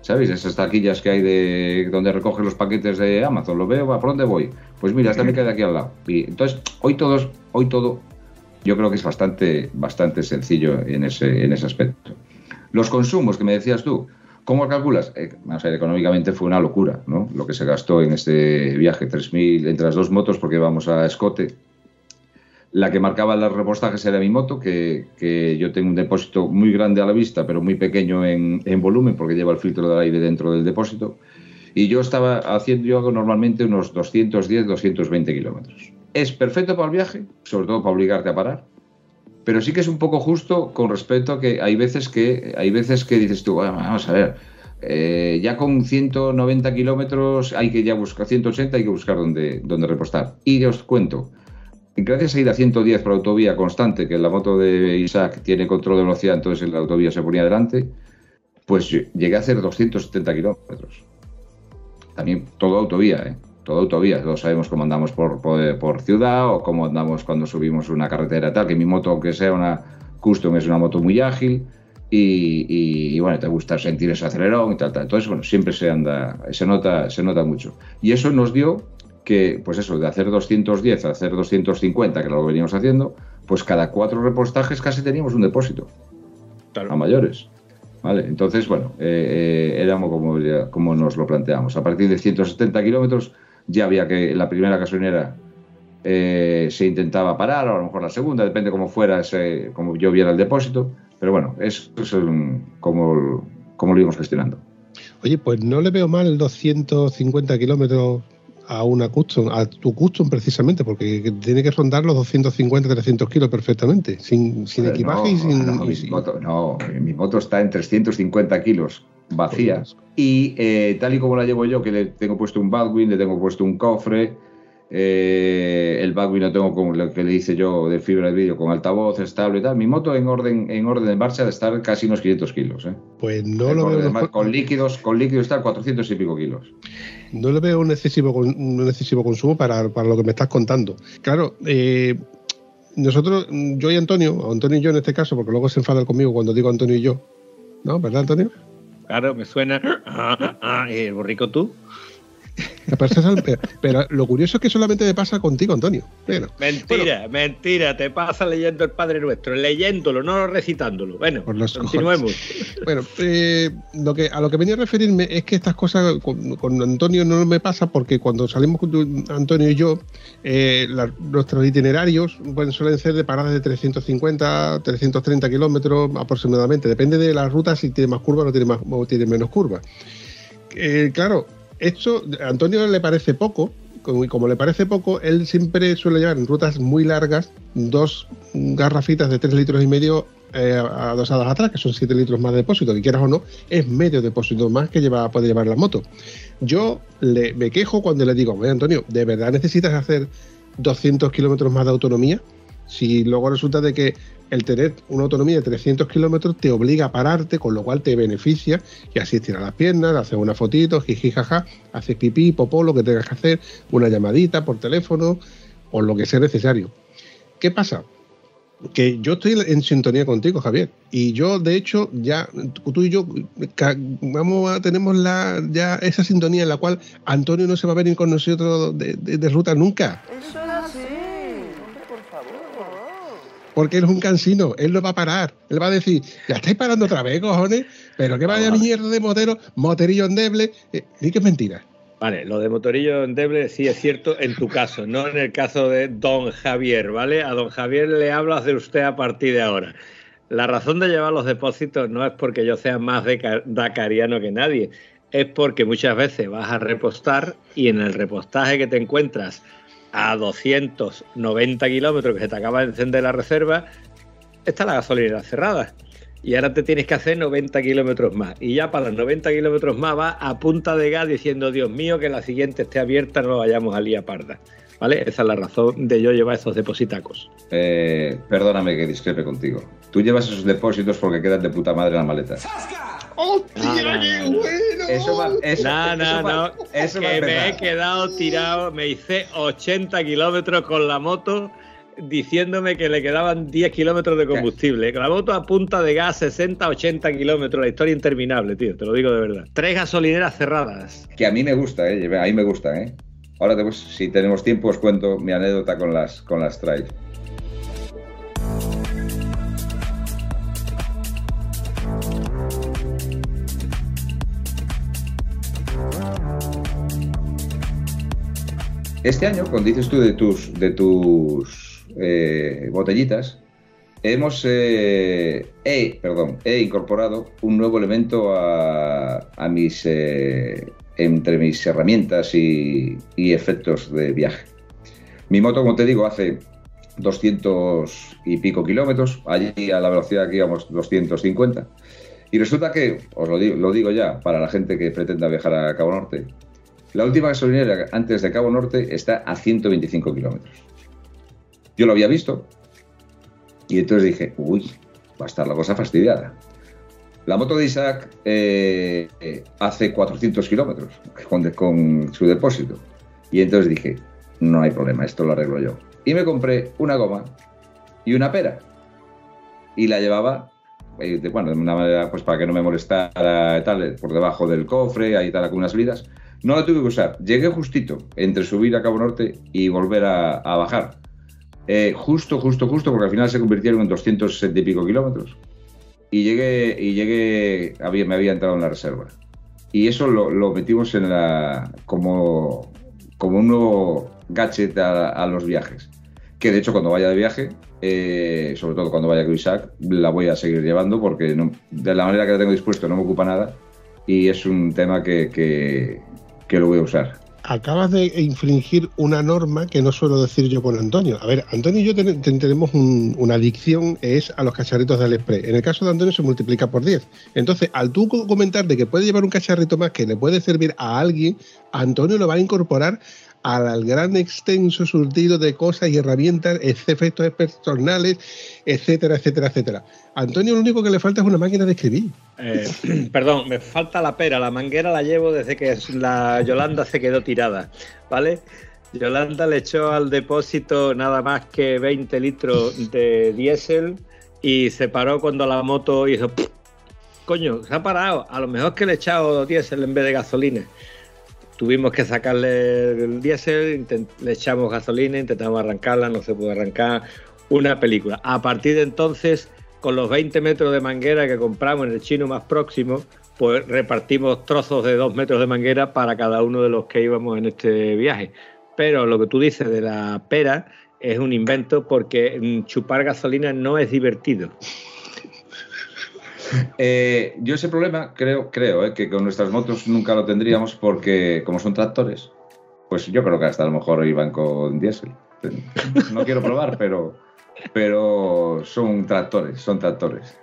¿sabéis? Esas taquillas que hay de donde recogen los paquetes de Amazon. Lo veo, ¿por dónde voy? Pues mira, esta me queda aquí al lado. Y entonces, hoy todos, hoy todo, yo creo que es bastante, bastante sencillo en ese, en ese aspecto. Los consumos que me decías tú, ¿Cómo calculas? Eh, económicamente fue una locura, ¿no? Lo que se gastó en este viaje, 3.000 entre las dos motos, porque vamos a escote. La que marcaba los repostajes era mi moto, que, yo tengo un depósito muy grande a la vista, pero muy pequeño en, volumen, porque lleva el filtro del aire dentro del depósito. Y yo estaba haciendo, yo hago normalmente unos 210, 220 kilómetros. Es perfecto para el viaje, sobre todo para obligarte a parar, pero sí que es un poco justo con respecto a que hay veces que, hay veces que dices tú, vamos a ver, eh, ya con 190 kilómetros hay que ya buscar, 180 hay que buscar dónde, dónde repostar. Y os cuento, gracias a ir a 110 por autovía constante, que la moto de Isaac tiene control de velocidad, entonces la autovía se ponía adelante, pues llegué a hacer 270 kilómetros. También todo autovía, ¿eh? Todo autovía. Todos sabemos cómo andamos por, por, ciudad o cómo andamos cuando subimos una carretera tal, que mi moto, aunque sea una custom, es una moto muy ágil y, bueno, te gusta sentir ese acelerón y tal, tal. Entonces, bueno, siempre se anda, se nota, se nota mucho. Y eso nos dio que, pues eso, de hacer 210 a hacer 250, que lo veníamos haciendo, pues cada cuatro repostajes casi teníamos un depósito. A mayores. ¿Vale? Entonces, bueno, eh, eh, éramos como, como nos lo planteamos. A partir de 170 kilómetros ya había que la primera gasolinera eh, se intentaba parar, o a lo mejor la segunda, depende cómo fuera, ese, como yo viera el depósito. Pero bueno, eso es como, como lo íbamos gestionando. Oye, pues no le veo mal 250 kilómetros a una custom, a tu custom precisamente, porque tiene que rondar los 250, 300 kilos perfectamente, sin, sin equipaje y sin... No, mi, Moto, no, mi moto está en 350 kilos vacía y eh, tal y como la llevo yo, que le tengo puesto un Baldwin, le tengo puesto un cofre, eh, el Baldwin lo tengo con lo que le hice yo de fibra de vídeo con altavoz estable y tal. Mi moto en orden en orden de marcha de estar casi unos 500 kilos. ¿eh? Pues no lo veo. con líquidos, con líquidos está 400 y pico kilos. No le veo un excesivo, un excesivo consumo para, lo que me estás contando. Claro, eh, nosotros, yo y Antonio, Antonio y yo en este caso, porque luego se enfada conmigo cuando digo Antonio y yo. ¿No? ¿Verdad, Antonio? Claro, me suena. Ah, ah, ¿El borrico tú? Pero, lo curioso es que solamente me pasa contigo, Antonio. mentira, mentira, te pasa leyendo el Padre Nuestro, leyéndolo, no recitándolo. Bueno, continuemos. Bueno, eh, lo que, a lo que venía a referirme es que estas cosas con, Antonio no me pasa porque cuando salimos con Antonio y yo, eh, nuestros itinerarios suelen ser de paradas de 350, 330 kilómetros aproximadamente. Depende de la ruta si tiene más curva o, tiene, más, o tiene menos curva. Eh, claro, esto a Antonio le parece poco, como, como le parece poco, él siempre suele llevar en rutas muy largas dos garrafitas de 3 litros y medio eh, adosadas atrás, que son 7 litros más de depósito, que quieras o no, es medio depósito más que lleva, puede llevar la moto. Yo le, me quejo cuando le digo, oye Antonio, ¿de verdad necesitas hacer 200 kilómetros más de autonomía? Si luego resulta de que el tener una autonomía de 300 kilómetros te obliga a pararte, con lo cual te beneficia y así estirar las piernas, hacer una fotito, jiji, jaja, haces pipí, popó, lo que tengas que hacer, una llamadita por teléfono o lo que sea necesario. ¿Qué pasa? Que yo estoy en sintonía contigo, Javier, y yo, de hecho, ya tú y yo vamos a, tenemos la, ya esa sintonía en la cual Antonio no se va a venir con nosotros de, de ruta nunca. Eso es así porque él es un cansino, él no va a parar. Él va a decir, ya estáis parando otra vez, cojones, pero que vaya mierda de motero, moterillo endeble, eh, que es mentira. Vale, lo de motorillo endeble sí es cierto en tu caso, no en el caso de don Javier, ¿vale? A don Javier le hablas de usted a partir de ahora. La razón de llevar los depósitos no es porque yo sea más dacariano que nadie, es porque muchas veces vas a repostar y en el repostaje que te encuentras a 290 kilómetros que se te acaba de encender la reserva, está la gasolinera cerrada. Y ahora te tienes que hacer 90 kilómetros más. Y ya para los 90 kilómetros más va a punta de gas diciendo, Dios mío, que la siguiente esté abierta, no vayamos a Lía Parda. ¿Vale? Esa es la razón de yo llevar esos depositacos. Eh, perdóname que discrepe contigo. Tú llevas esos depósitos porque quedan de puta madre en la maleta. ¡Hostia, qué bueno! Eso va, eso, no, no, no. Eso que me he quedado tirado, me hice 80 kilómetros con la moto diciéndome que le quedaban 10 kilómetros de combustible. Con la moto a punta de gas, 60, 80 kilómetros. La historia interminable, tío, te lo digo de verdad. Tres gasolineras cerradas. Que a mí me gusta, ¿eh? A mí me gusta, ¿eh? Ahora, si tenemos tiempo, os cuento mi anécdota con las, con las trails. Este año, cuando dices tú de tus, de tus eh, botellitas, hemos eh, he, perdón, he incorporado un nuevo elemento a, mis eh, entre mis herramientas y, efectos de viaje. Mi moto, como te digo, hace 200 y pico kilómetros, allí a la velocidad que íbamos 250. Y resulta que, os lo digo ya, para la gente que pretenda viajar a Cabo Norte, la última gasolinera antes de Cabo Norte está a 125 kilómetros. Yo lo había visto y entonces dije, uy, va a estar la cosa fastidiada. La moto de Isaac eh, eh, hace 400 kilómetros con, su depósito. Y entonces dije, no hay problema, esto lo arreglo yo. Y me compré una goma y una pera. Y la llevaba, eh, bueno, de una manera, pues para que no me molestara tal, por debajo del cofre, ahí tal, con unas vidas. No la tuve que usar. Llegué justito entre subir a Cabo Norte y volver a, bajar. Eh, justo, justo, justo, porque al final se convirtieron en 260 y pico kilómetros. Y llegué, y llegué, había, me había entrado en la reserva. Y eso lo, metimos en la, como, como un nuevo gadget a, los viajes. Que de hecho cuando vaya de viaje, eh, sobre todo cuando vaya con Isaac, la voy a seguir llevando porque de la manera que la tengo dispuesto no me ocupa nada y es un tema que, que lo voy a usar acabas de infringir una norma que no suelo decir yo con Antonio. A ver, Antonio y yo ten, ten, tenemos un, una adicción, es a los cacharritos de AliExpress. En el caso de Antonio se multiplica por 10. Entonces, al tú comentar de que puede llevar un cacharrito más que le puede servir a alguien, Antonio lo va a incorporar al gran extenso surtido de cosas y herramientas, efectos personales, etcétera, etcétera, etcétera. Antonio lo único que le falta es una máquina de escribir. Eh, perdón, me falta la pera, la manguera la llevo desde que la Yolanda se quedó tirada, ¿vale? Yolanda le echó al depósito nada más que 20 litros de diésel y se paró cuando la moto hizo... Coño, se ha parado. A lo mejor que le he echado diésel en vez de gasolina tuvimos que sacarle el diésel, le echamos gasolina, intentamos arrancarla, no se pudo arrancar. Una película. A partir de entonces, con los 20 metros de manguera que compramos en el chino más próximo, pues repartimos trozos de 2 metros de manguera para cada uno de los que íbamos en este viaje. Pero lo que tú dices de la pera es un invento porque mm, chupar gasolina no es divertido. Eh, yo ese problema creo, creo eh, que con nuestras motos nunca lo tendríamos porque como son tractores, pues yo creo que hasta a lo mejor iban con diésel. No quiero probar, pero, pero son tractores, son tractores.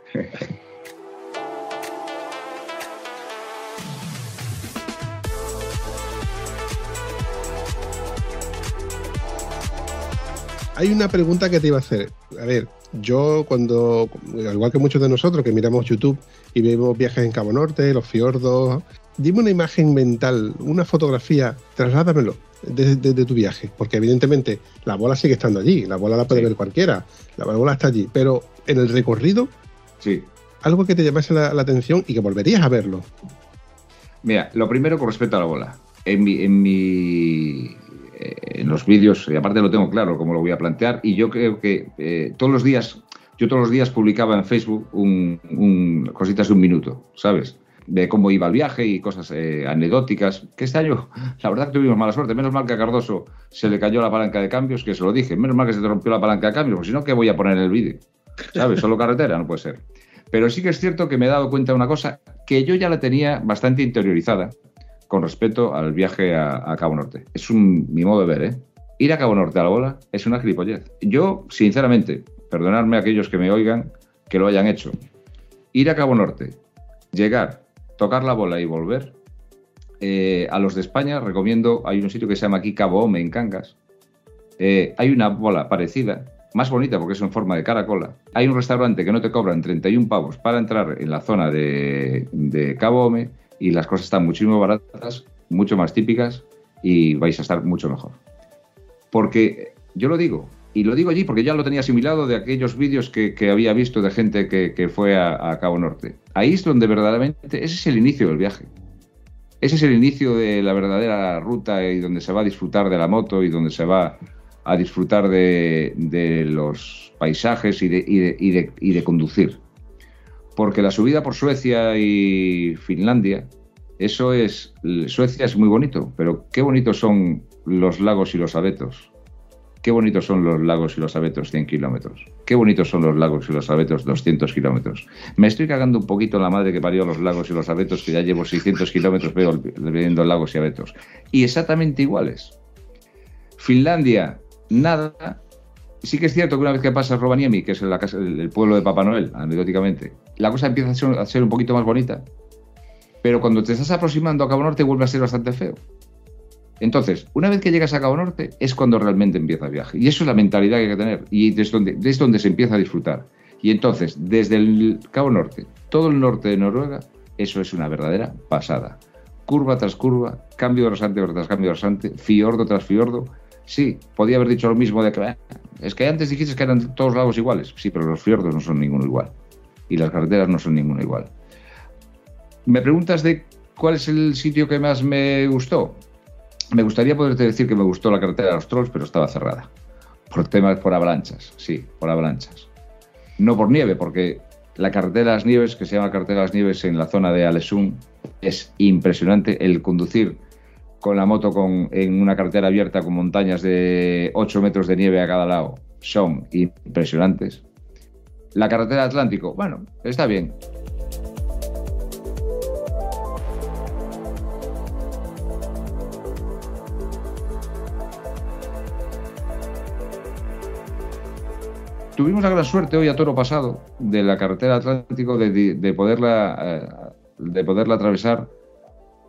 Hay una pregunta que te iba a hacer. A ver, yo cuando, al igual que muchos de nosotros que miramos YouTube y vemos viajes en Cabo Norte, los fiordos, dime una imagen mental, una fotografía, trasládamelo desde de, de tu viaje, porque evidentemente la bola sigue estando allí, la bola la puede sí. ver cualquiera, la bola está allí, pero en el recorrido, sí. algo que te llamase la, la atención y que volverías a verlo. Mira, lo primero con respecto a la bola. En mi, en mi en los vídeos, y aparte lo tengo claro cómo lo voy a plantear, y yo creo que eh, todos los días, yo todos los días publicaba en Facebook cositas de un minuto, ¿sabes? De cómo iba el viaje y cosas eh, anecdóticas, que este año, la verdad que tuvimos mala suerte, menos mal que a Cardoso se le cayó la palanca de cambios, que se lo dije, menos mal que se te rompió la palanca de cambios, porque si no, ¿qué voy a poner en el vídeo? ¿Sabes? Solo carretera, no puede ser. Pero sí que es cierto que me he dado cuenta de una cosa que yo ya la tenía bastante interiorizada, con respecto al viaje a, Cabo Norte. Es un, mi modo de ver, ¿eh? Ir a Cabo Norte a la bola es una gilipollez. Yo, sinceramente, perdonadme a aquellos que me oigan que lo hayan hecho. Ir a Cabo Norte, llegar, tocar la bola y volver. Eh, a los de España recomiendo, hay un sitio que se llama aquí Cabo Ome, en Cangas. Eh, hay una bola parecida, más bonita porque es en forma de caracola. Hay un restaurante que no te cobran 31 pavos para entrar en la zona de, de Cabo Ome y las cosas están muchísimo baratas, mucho más típicas y vais a estar mucho mejor. Porque yo lo digo, y lo digo allí porque ya lo tenía asimilado de aquellos vídeos que, había visto de gente que, fue a, Cabo Norte. Ahí es donde verdaderamente, ese es el inicio del viaje. Ese es el inicio de la verdadera ruta y donde se va a disfrutar de la moto y donde se va a disfrutar de, los paisajes y de, y, de, y, de, y de conducir porque la subida por Suecia y Finlandia, eso es, Suecia es muy bonito, pero qué bonitos son los lagos y los abetos. Qué bonitos son los lagos y los abetos 100 kilómetros. Qué bonitos son los lagos y los abetos 200 kilómetros. Me estoy cagando un poquito en la madre que parió los lagos y los abetos, que ya llevo 600 kilómetros viendo lagos y abetos. Y exactamente iguales. Finlandia, nada, sí que es cierto que una vez que pasas Rovaniemi, que es la casa, el pueblo de Papá Noel, anecdóticamente, la cosa empieza a ser, un poquito más bonita. Pero cuando te estás aproximando a Cabo Norte vuelve a ser bastante feo. Entonces, una vez que llegas a Cabo Norte es cuando realmente empieza el viaje. Y eso es la mentalidad que hay que tener. Y es donde, es donde se empieza a disfrutar. Y entonces, desde el Cabo Norte, todo el norte de Noruega, eso es una verdadera pasada. Curva tras curva, cambio de rasante tras cambio de rasante, fiordo tras fiordo. Sí, podía haber dicho lo mismo de que "Ah, es que antes dijiste que eran todos lagos iguales. Sí, pero los fiordos no son ninguno igual. Y las carreteras no son ninguno igual. Me preguntas de cuál es el sitio que más me gustó. Me gustaría poderte decir que me gustó la carretera de los Trolls, pero estaba cerrada. Por temas, por avalanchas, sí, por avalanchas. No por nieve, porque la carretera de las Nieves, que se llama carretera de las Nieves en la zona de Alesún, es impresionante. El conducir con la moto con, en una carretera abierta con montañas de 8 metros de nieve a cada lado son impresionantes. La carretera Atlántico, bueno, está bien. Tuvimos la gran suerte hoy a toro pasado de la carretera Atlántico de, de- de poderla, eh, de poderla atravesar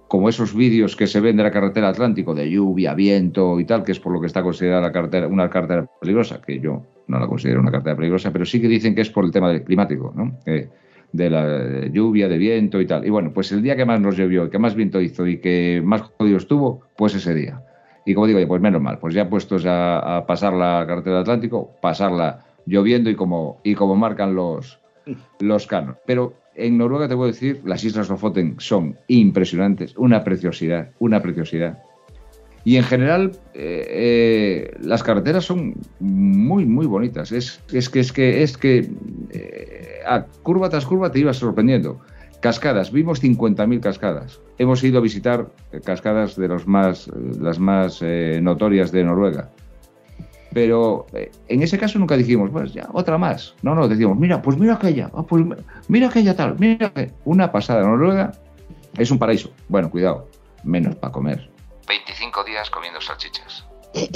como esos vídeos que se ven de la carretera Atlántico, de lluvia, viento y tal, que es por lo que está considerada la carretera, una carretera peligrosa, que yo no la considero una carretera peligrosa, pero sí que dicen que es por el tema del climático, ¿no? Eh, de la lluvia, de viento y tal. Y bueno, pues el día que más nos llovió, que más viento hizo y que más jodido estuvo, pues ese día. Y como digo, pues menos mal, pues ya puestos a, a pasar la carretera Atlántico, pasarla lloviendo y como, y como marcan los, los canos. Pero en Noruega te puedo decir, las Islas Lofoten son impresionantes, una preciosidad, una preciosidad. Y en general, eh, eh, las carreteras son muy, muy bonitas. Es, es que, es que, es que eh, a curva tras curva te ibas sorprendiendo. Cascadas, vimos 50.000 cascadas. Hemos ido a visitar cascadas de los más, las más notorias de Noruega. Pero eh, en ese caso nunca dijimos, pues ya, otra más. No, no, decíamos, mira, pues mira aquella, ah, pues mira aquella tal, mira que una pasada. Noruega es un paraíso. Bueno, cuidado, menos para comer. 25 días comiendo salchichas.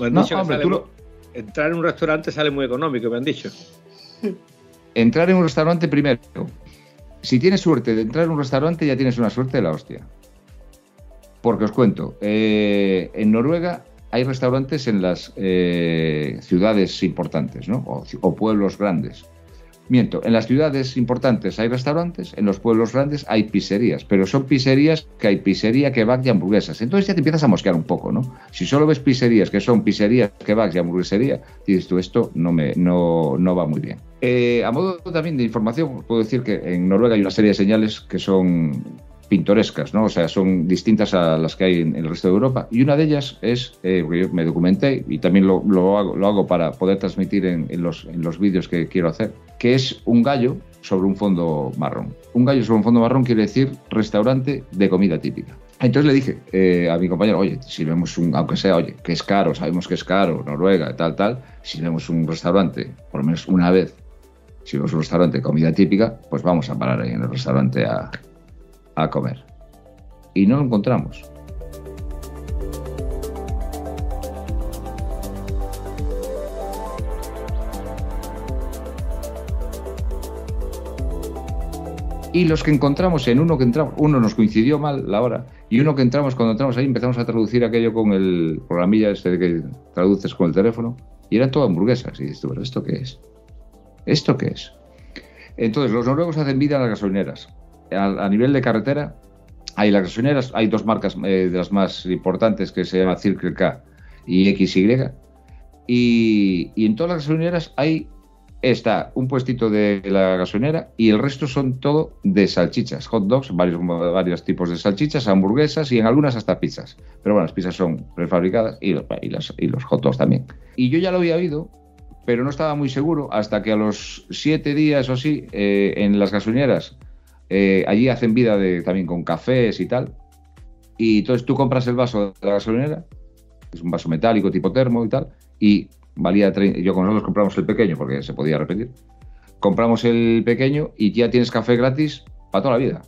Me han No, dicho que hombre, sale tú muy- lo- entrar en un restaurante sale muy económico, me han dicho. Entrar en un restaurante primero. Si tienes suerte de entrar en un restaurante, ya tienes una suerte de la hostia. Porque os cuento, eh, en Noruega hay restaurantes en las eh, ciudades importantes, ¿no? O, pueblos grandes. Miento, en las ciudades importantes hay restaurantes, en los pueblos grandes hay pizzerías, pero son pizzerías que hay pizzería, kebab y hamburguesas. Entonces ya te empiezas a mosquear un poco, ¿no? Si solo ves pizzerías que son pizzerías, kebabs y hamburguesería, dices tú, esto no, me, no, no va muy bien. Eh, a modo también de información, puedo decir que en Noruega hay una serie de señales que son pintorescas, ¿no? O sea, son distintas a las que hay en el resto de Europa. Y una de ellas es, eh, yo me documenté y también lo, lo hago, lo hago para poder transmitir en, en los, en los vídeos que quiero hacer, que es un gallo sobre un fondo marrón. Un gallo sobre un fondo marrón quiere decir restaurante de comida típica. Entonces le dije eh, a mi compañero, oye, si vemos un, aunque sea, oye, que es caro, sabemos que es caro, Noruega, tal, tal, si vemos un restaurante, por lo menos una vez, si vemos un restaurante de comida típica, pues vamos a parar ahí en el restaurante a, a comer. Y no lo encontramos. Y los que encontramos en uno que entramos, uno nos coincidió mal la hora, y uno que entramos, cuando entramos ahí empezamos a traducir aquello con el programilla este que traduces con el teléfono, y eran todo hamburguesas. Y dices tú, ¿pero esto qué es? ¿Esto qué es? Entonces, los noruegos hacen vida en las gasolineras. A, nivel de carretera, hay las gasolineras, hay dos marcas eh, de las más importantes que se llama Circle K y XY. Y, y en todas las gasolineras hay está un puestito de la gasolinera y el resto son todo de salchichas, hot dogs, varios, varios tipos de salchichas, hamburguesas y en algunas hasta pizzas. Pero bueno, las pizzas son prefabricadas y los, y los hot dogs también. Y yo ya lo había oído, pero no estaba muy seguro hasta que a los siete días o así, eh, en las gasolineras, eh, allí hacen vida de, también con cafés y tal. Y entonces tú compras el vaso de la gasolinera, es un vaso metálico tipo termo y tal, y valía 30, yo con nosotros compramos el pequeño porque se podía repetir. Compramos el pequeño y ya tienes café gratis para toda la vida.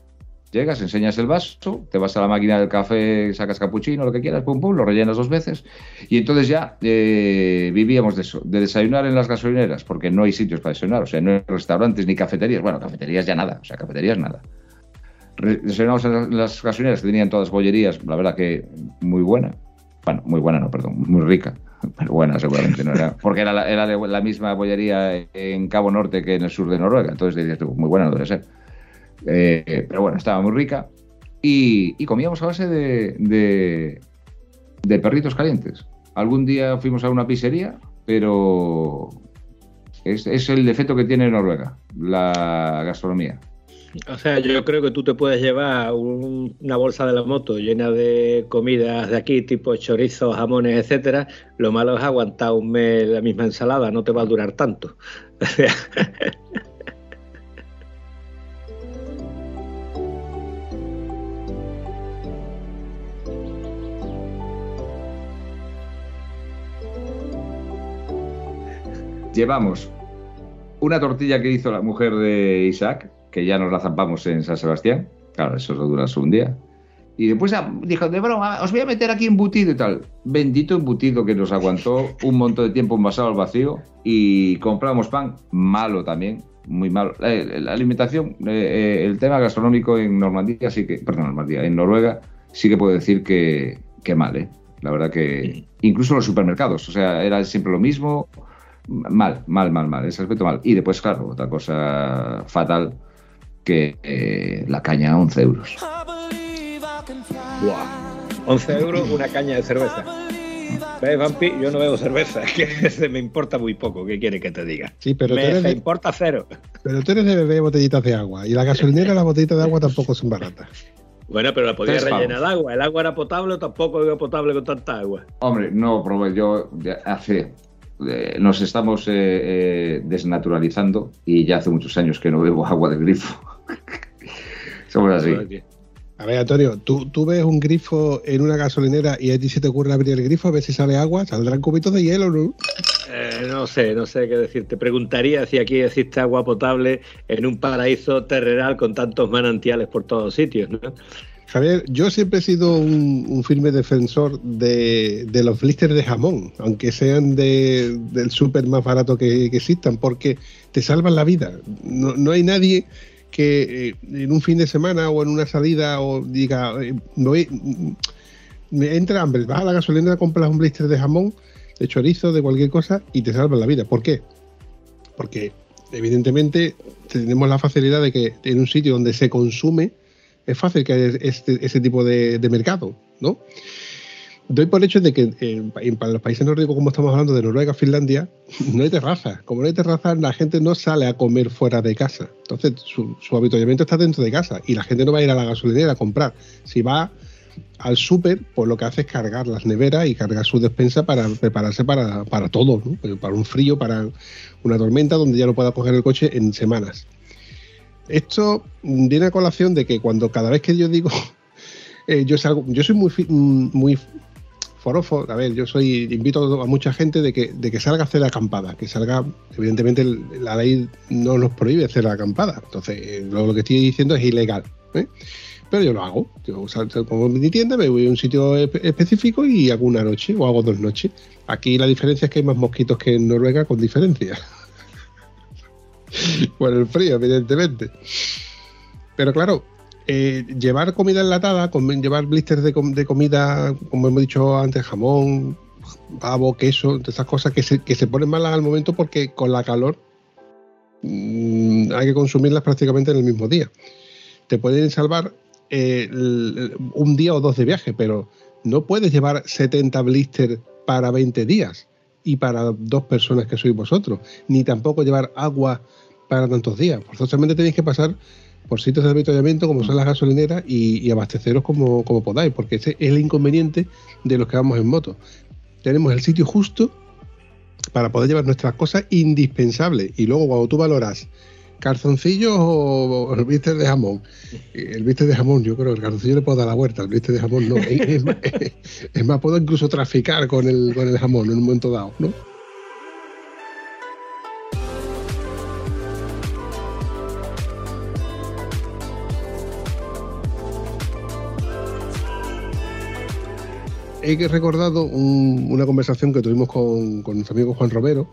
Llegas, enseñas el vaso, te vas a la máquina del café, sacas capuchino, lo que quieras, pum, pum, lo rellenas dos veces. Y entonces ya eh, vivíamos de eso, de desayunar en las gasolineras, porque no hay sitios para desayunar, o sea, no hay restaurantes ni cafeterías. Bueno, cafeterías ya nada, o sea, cafeterías nada. Desayunamos en las gasolineras que tenían todas bollerías, la verdad que muy buena. Bueno, muy buena, no, perdón, muy rica. Pero buena, seguramente no era. Porque era la, era la misma bollería en Cabo Norte que en el sur de Noruega. Entonces dices muy buena no debe ser. Eh, pero bueno, estaba muy rica. Y, y comíamos a base de, de, de perritos calientes. Algún día fuimos a una pizzería, pero es, es el defecto que tiene Noruega, la gastronomía. O sea, yo creo que tú te puedes llevar un- una bolsa de la moto llena de comidas de aquí, tipo chorizos, jamones, etcétera. Lo malo es aguantar un mes la misma ensalada, no te va a durar tanto. O sea, Llevamos una tortilla que hizo la mujer de Isaac, que ya nos la zampamos en San Sebastián. Claro, eso no dura solo un día. Y después ah, dijo, de broma, os voy a meter aquí embutido y tal. Bendito embutido que nos aguantó un montón de tiempo envasado al vacío. Y compramos pan, malo también, muy malo. Eh, La alimentación, eh, eh, el tema gastronómico en Normandía sí que, perdón, Normandía, en Noruega sí que puedo decir que, que mal, ¿eh? La verdad que incluso los supermercados, o sea, era siempre lo mismo. Mal, mal, mal, mal, ese aspecto mal. Y después, claro, otra cosa fatal que eh, la caña a 11 euros. Buah. 11 euros una caña de cerveza. ¿Ves, Vampi? Yo no bebo cerveza, es que se me importa muy poco. ¿Qué quiere que te diga? Sí, pero me eres de, importa cero. pero tú eres de beber botellitas de agua. Y la gasolinera, las botellitas de agua tampoco son baratas. Bueno, pero la podía Tres pavos. rellenar de agua. El agua era potable, o tampoco era potable con tanta agua. Hombre, no, probé yo ya hace. Eh, nos estamos eh, eh, desnaturalizando y ya hace muchos años que no bebo agua del grifo. Somos así. A ver, Antonio, ¿tú, tú ves un grifo en una gasolinera y a ti se te ocurre abrir el grifo a ver si sale agua, saldrán cubitos de hielo, ¿no? Eh, no sé, no sé qué decirte. Preguntaría si aquí existe agua potable en un paraíso terrenal con tantos manantiales por todos sitios, ¿no? Javier, yo siempre he sido un, firme defensor de, los blisters de jamón, aunque sean de- del súper más barato que, existan, porque te salvan la vida. No, no hay nadie que eh, en un fin de semana o en una salida o diga, eh, voy- mm, me entra hambre, vas a la gasolinera, compras un blister de jamón, de chorizo, de cualquier cosa y te salvan la vida. ¿Por qué? Porque evidentemente tenemos la facilidad de que en un sitio donde se consume es fácil que haya este, ese tipo de, mercado, ¿no? Doy por hecho de que eh, en, para los países nórdicos, como estamos hablando de Noruega, Finlandia, no hay terrazas. Como no hay terrazas, la gente no sale a comer fuera de casa. Entonces, su, su está dentro de casa y la gente no va a ir a la gasolinera a comprar. Si va al súper, pues lo que hace es cargar las neveras y cargar su despensa para prepararse para, para todo, ¿no? Para un frío, para una tormenta, donde ya no pueda coger el coche en semanas. Esto viene a colación de que cuando cada vez que yo digo, eh, yo salgo, yo soy muy, mm, muy forofo, a ver, yo soy, invito a mucha gente de que, de que salga a hacer acampada, que salga, evidentemente la ley no nos prohíbe hacer la acampada, entonces eh, lo, que estoy diciendo es ilegal, ¿eh? pero yo lo hago, yo sal- sal- pongo mi tienda, me voy a un sitio espe- específico y hago una noche o hago dos noches. Aquí la diferencia es que hay más mosquitos que en Noruega con diferencia. Por el frío, evidentemente. Pero claro, eh, llevar comida enlatada, llevar blisters de, com- de comida, como hemos dicho antes, jamón, pavo, queso, de esas cosas que se, que se ponen malas al momento porque con la calor mm, hay que consumirlas prácticamente en el mismo día. Te pueden salvar eh, un día o dos de viaje, pero no puedes llevar 70 blisters para 20 días y para dos personas que sois vosotros, ni tampoco llevar agua para tantos días. Forzosamente tenéis que pasar por sitios de avituallamiento como son las gasolineras y, y abasteceros como, como podáis, porque ese es el inconveniente de los que vamos en moto. Tenemos el sitio justo para poder llevar nuestras cosas indispensables y luego cuando tú valoras calzoncillos o, el blister de jamón, el blister de jamón, yo creo que el calzoncillo le puedo dar la vuelta, el blister de jamón no. Es, más, puedo incluso traficar con el, con el jamón en un momento dado, ¿no? He recordado un- una conversación que tuvimos con, con nuestro amigo Juan Romero,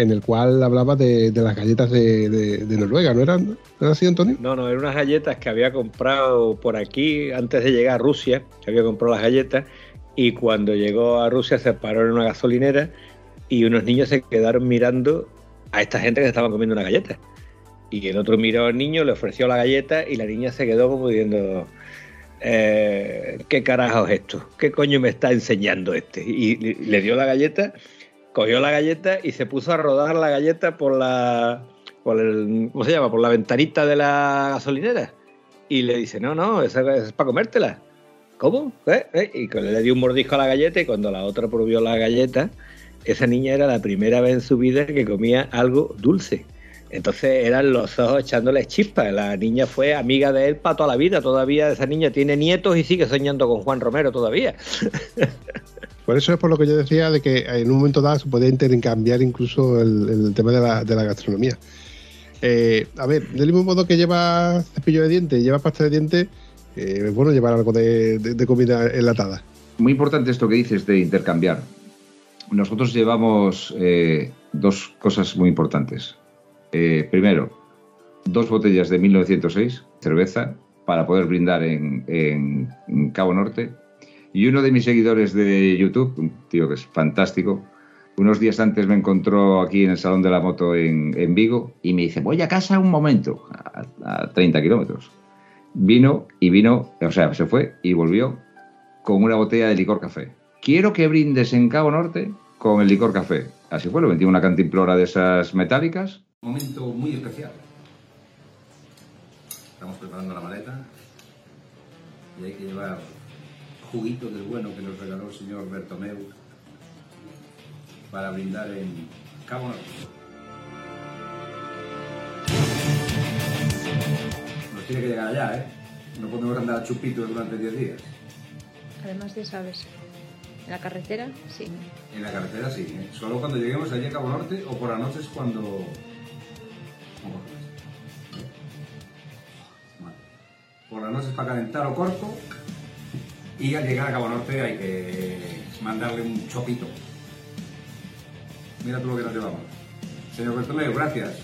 en el cual hablaba de, las galletas de, Noruega, ¿no era, ¿no así, Antonio? No, no, eran unas galletas que había comprado por aquí antes de llegar a Rusia, que había comprado las galletas y cuando llegó a Rusia se paró en una gasolinera y unos niños se quedaron mirando a esta gente que estaba comiendo una galleta. Y el otro miró al niño, le ofreció la galleta y la niña se quedó como diciendo, eh, ¿qué carajo es esto? ¿Qué coño me está enseñando este? Y le dio la galleta, cogió la galleta y se puso a rodar la galleta por la, por el, ¿cómo se llama? Por la ventanita de la gasolinera. Y le dice, no, no, esa es para comértela. ¿Cómo? ¿Eh? ¿Eh? Y le dio un mordisco a la galleta y cuando la otra probió la galleta, esa niña era la primera vez en su vida que comía algo dulce. Entonces eran los ojos echándole chispas. La niña fue amiga de él para toda la vida. Todavía esa niña tiene nietos y sigue soñando con Juan Romero todavía. Por eso es por lo que yo decía de que en un momento dado se podía intercambiar incluso el, tema de la, gastronomía. Eh, a ver, del mismo modo que lleva cepillo de dientes, lleva pasta de dientes, eh, es bueno llevar algo de, comida enlatada. Muy importante esto que dices de intercambiar. Nosotros llevamos eh, dos cosas muy importantes. Eh, primero, dos botellas de 1906, cerveza, para poder brindar en, Cabo Norte. Y uno de mis seguidores de YouTube, un tío que es fantástico, unos días antes me encontró aquí en el Salón de la Moto en, Vigo y me dice, voy a casa un momento, a, a 30 kilómetros. Vino y vino, o sea, se fue y volvió con una botella de licor café. Quiero que brindes en Cabo Norte con el licor café. Así fue, lo metí una cantimplora de esas metálicas momento muy especial. Estamos preparando la maleta y hay que llevar juguito del bueno que nos regaló el señor Bertomeu para brindar en Cabo Norte. Nos tiene que llegar allá, ¿eh? No podemos andar chupitos durante 10 días. Además ya sabes, en la carretera sí. En la carretera sí, ¿eh? solo cuando lleguemos allí a Cabo Norte o por las noches cuando por las noches para calentar o corto y al llegar a Cabo Norte hay que mandarle un chopito. Mira tú lo que nos llevamos. Señor Bertomeu, gracias.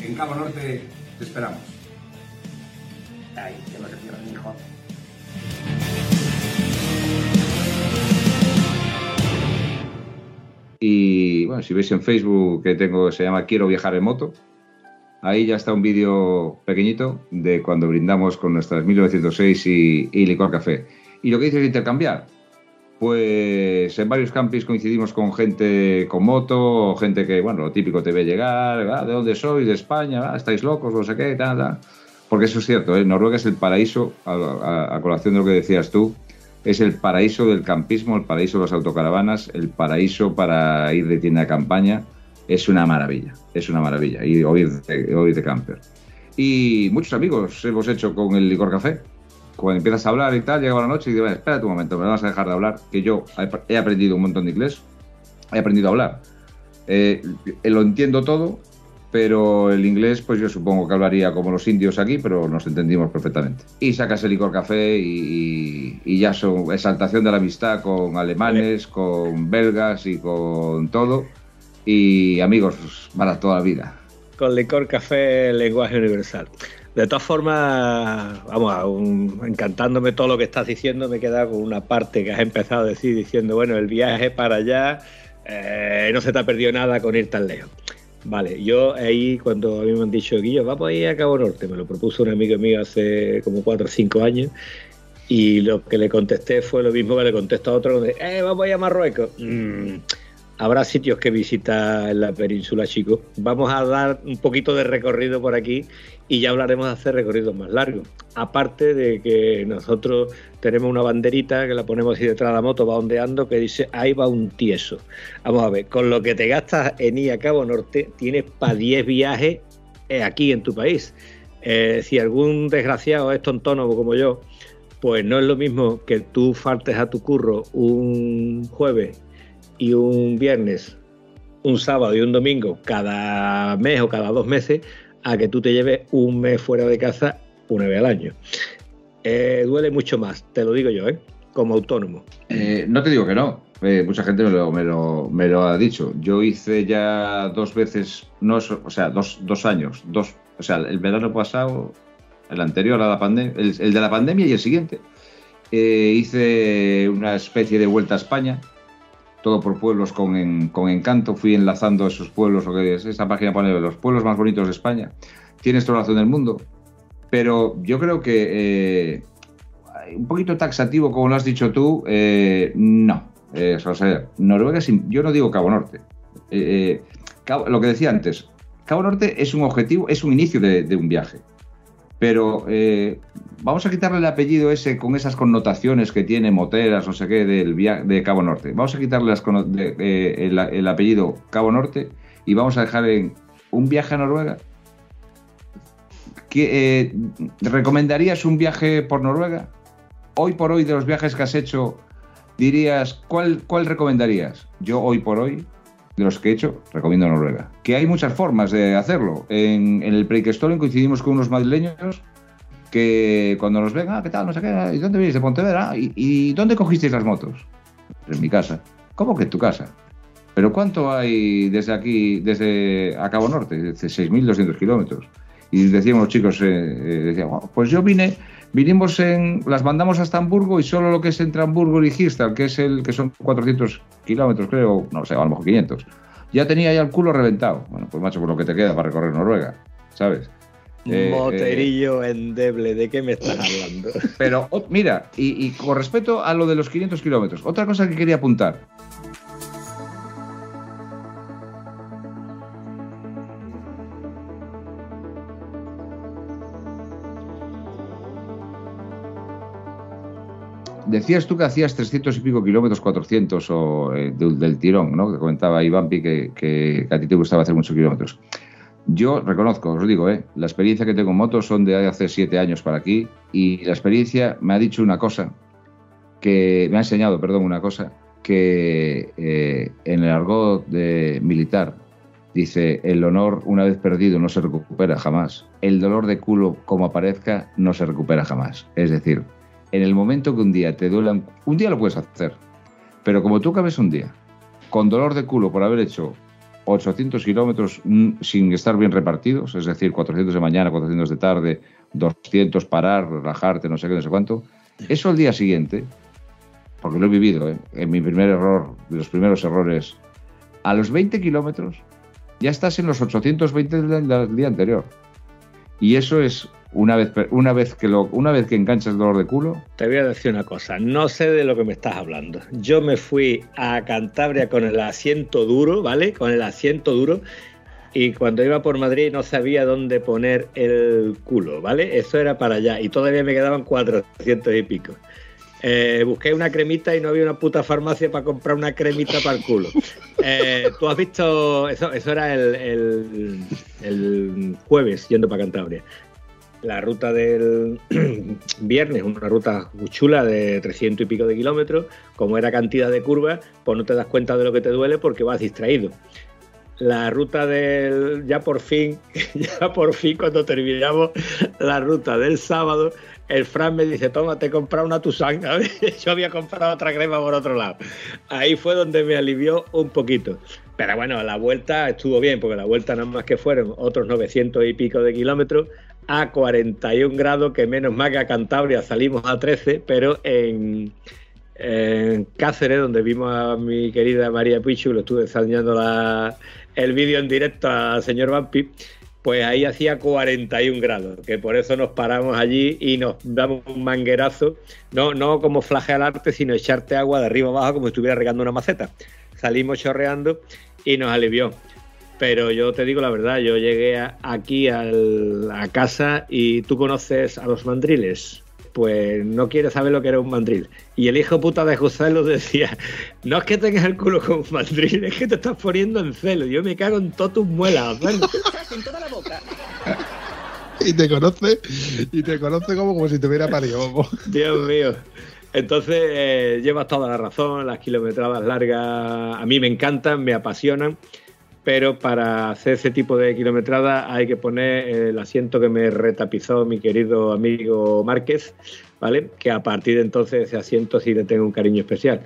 En Cabo Norte te esperamos. Ay, que no se mi hijo. Y bueno, si veis en Facebook que tengo, se llama Quiero viajar en moto, Ahí ya está un vídeo pequeñito de cuando brindamos con nuestras 1906 y, licor café. Y lo que dices de intercambiar, pues en varios campings coincidimos con gente con moto, gente que, bueno, lo típico te ve llegar, ¿de dónde sois? De España, estáis locos, no sé qué, tal, tal. Porque eso es cierto, ¿eh? Noruega es el paraíso, a, colación de lo que decías tú, es el paraíso del campismo, el paraíso de las autocaravanas, el paraíso para ir de tienda de campaña es una maravilla, es una maravilla. Y hoy de, hoy de camper. Y muchos amigos hemos hecho con el licor café. Cuando empiezas a hablar y tal, llega la noche y dices, espera un momento, me vas a dejar de hablar, que yo he aprendido un montón de inglés, he aprendido a hablar. Eh, lo entiendo todo, pero el inglés, pues yo supongo que hablaría como los indios aquí, pero nos entendimos perfectamente. Y sacas el licor café y, y ya son exaltación de la amistad con alemanes, con belgas y con todo y amigos para toda la vida. Con licor, café, lenguaje universal. De todas formas, vamos, encantándome todo lo que estás diciendo, me queda con una parte que has empezado a decir, diciendo, bueno, el viaje para allá, eh, no se te ha perdido nada con ir tan lejos. Vale, yo ahí cuando a mí me han dicho, Guillo, vamos a ir a Cabo Norte, me lo propuso un amigo mío hace como 4 o 5 años, y lo que le contesté fue lo mismo que le contestó a otro, eh, vamos a ir a Marruecos. Mm, habrá sitios que visitar en la península, chicos. Vamos a dar un poquito de recorrido por aquí y ya hablaremos de hacer recorridos más largos. Aparte de que nosotros tenemos una banderita que la ponemos así detrás de la moto, va ondeando, que dice ahí va un tieso. Vamos a ver, con lo que te gastas en ir a Cabo Norte, tienes para 10 viajes eh, aquí en tu país. Eh, si algún desgraciado es tontónomo como yo, pues no es lo mismo que tú faltes a tu curro un jueves y un viernes, un sábado y un domingo cada mes o cada dos meses a que tú te lleves un mes fuera de casa una vez al año. Eh, duele mucho más, te lo digo yo, ¿eh? como autónomo. Eh, no te digo que no, mucha gente me lo, me, lo, ha dicho. Yo hice ya dos veces, no, o sea, dos, dos años, dos, o sea, el verano pasado, el anterior a la pandemia, el, de la pandemia y el siguiente. eh, hice una especie de vuelta a España, todo por pueblos con, con encanto. Fui enlazando esos pueblos, lo que es esta página pone los pueblos más bonitos de España. Tienes toda la razón del mundo, pero yo creo que eh, un poquito taxativo, como lo has dicho tú, eh, no. Eh, o sea, Noruega, es im- yo no digo Cabo Norte. Eh, eh, lo que decía antes, Cabo Norte es un objetivo, es un inicio de, un viaje. Pero vamos a quitarle el apellido ese con esas connotaciones que tiene moteras, no sé qué, del via- de Cabo Norte. Vamos a quitarle el apellido Cabo Norte y vamos a dejar en un viaje a Noruega. ¿Qué, eh, ¿Recomendarías un viaje por Noruega? Hoy por hoy, de los viajes que has hecho, dirías, ¿cuál, cuál recomendarías? Yo hoy por hoy, de los que he hecho, recomiendo Noruega. Que hay muchas formas de hacerlo. En, en el Preikestolen coincidimos con unos madrileños que cuando nos ven, ah, ¿qué tal? No sé qué, ¿y dónde vienes? De Pontevedra. "Ah, ¿Y, y dónde cogisteis las motos? En mi casa. ¿Cómo que en tu casa? ¿Pero cuánto hay desde aquí, desde a Cabo Norte? Dice 6.200 kilómetros. Y decíamos los chicos, eh, eh, decían, "Oh, pues yo vine, vinimos en, las mandamos hasta Hamburgo y solo lo que es entre Hamburgo y Gistal, que es el que son 400 kilómetros, creo, no sé, a lo mejor 500. Ya tenía ya el culo reventado. Bueno, pues macho, por lo que te queda para recorrer Noruega, ¿sabes? Eh, Moterillo endeble, ¿de qué me estás hablando? Pero oh, mira, y, y con respecto a lo de los 500 kilómetros, otra cosa que quería apuntar. Decías tú que hacías 300 y pico kilómetros, 400 o, eh, del, del tirón, ¿no? Que comentaba Ivampi que, que a ti te gustaba hacer muchos kilómetros. Yo reconozco, os digo, ¿eh? la experiencia que tengo en motos son de hace siete años para aquí y la experiencia me ha dicho una cosa, que me ha enseñado, perdón, una cosa, que eh, en el argot militar dice, el honor una vez perdido no se recupera jamás, el dolor de culo como aparezca no se recupera jamás. Es decir, en el momento que un día te duelan, un día lo puedes hacer, pero como tú acabes un día con dolor de culo por haber hecho 800 kilómetros mm, sin estar bien repartidos, es decir, 400 de mañana, 400 de tarde, 200 parar, relajarte, no sé qué, no sé cuánto. Eso al día siguiente, porque lo he vivido, ¿eh? en mi primer error, de los primeros errores, a los 20 kilómetros ya estás en los 820 del, del día anterior. Y eso es una vez, una vez que lo, una vez que enganchas el dolor de culo, Te voy a decir una cosa, no sé de lo que me estás hablando. Yo me fui a Cantabria con el asiento duro, ¿vale? Con el asiento duro. Y cuando iba por Madrid no sabía dónde poner el culo, ¿vale? Eso era para allá. Y todavía me quedaban 400 y pico. Eh, busqué una cremita y no había una puta farmacia para comprar una cremita para el culo. Eh, Tú has visto, eso, eso era el, el- el jueves yendo para Cantabria. La ruta del viernes, una ruta muy chula de 300 y pico de kilómetros, como era cantidad de curvas, pues no te das cuenta de lo que te duele porque vas distraído. La ruta del, ya por fin, ya por fin cuando terminamos la ruta del sábado, el Fran me dice, toma, te he comprado una Tucson. Yo había comprado otra crema por otro lado. Ahí fue donde me alivió un poquito. Pero bueno, la vuelta estuvo bien, porque la vuelta nada más que fueron otros 900 y pico de kilómetros a 41 grados, que menos mal que a Cantabria salimos a 13, pero en, Cáceres, donde vimos a mi querida María Pichu, lo estuve enseñando el vídeo en directo al señor Vampi, pues ahí hacía 41 grados, que por eso nos paramos allí y nos damos un manguerazo, no, no como flagelarte, sino echarte agua de arriba abajo como si estuviera regando una maceta. Salimos chorreando y nos alivió. Pero yo te digo la verdad, yo llegué a- aquí al- a casa y tú conoces a los mandriles. Pues no quieres saber lo que era un mandril. Y el hijo puta de José lo decía, no es que tengas el culo como un mandril, es que te estás poniendo en celo. Yo me cago en todas tus muelas. ¿vale? Y te conoce, y te conoce como, como si te hubiera parido. Dios mío. Entonces, eh, llevas toda la razón, las kilometradas largas a mí me encantan, me apasionan, pero para hacer ese tipo de kilometrada hay que poner el asiento que me retapizó mi querido amigo Márquez, ¿vale? Que a partir de entonces ese asiento sí le tengo un cariño especial.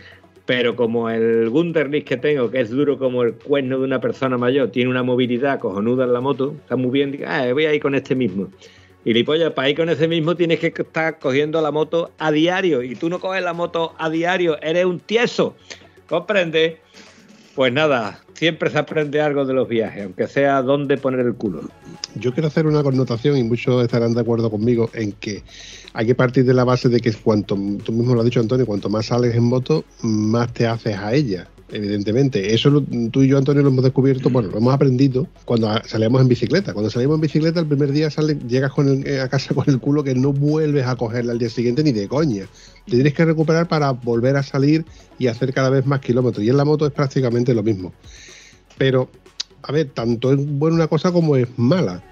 Pero como el Gunderlich que tengo, que es duro como el cuerno de una persona mayor, tiene una movilidad cojonuda en la moto, está muy bien, ah, voy a ir con este mismo. Y Lipolla, para ir con ese mismo tienes que estar cogiendo la moto a diario. Y tú no coges la moto a diario, eres un tieso. ¿Comprende? Pues nada, siempre se aprende algo de los viajes, aunque sea dónde poner el culo. Yo quiero hacer una connotación y muchos estarán de acuerdo conmigo en que hay que partir de la base de que cuanto, tú mismo lo has dicho Antonio, cuanto más sales en moto, más te haces a ella evidentemente. Eso lo- tú y yo, Antonio, lo hemos descubierto, bueno, lo hemos aprendido cuando salíamos en bicicleta. Cuando salimos en bicicleta, el primer día sale, llegas con el- eh, a casa con el culo que no vuelves a cogerla al día siguiente ni de coña. Te tienes que recuperar para volver a salir y hacer cada vez más kilómetros. Y en la moto es prácticamente lo mismo. Pero, a ver, tanto es buena una cosa como es mala.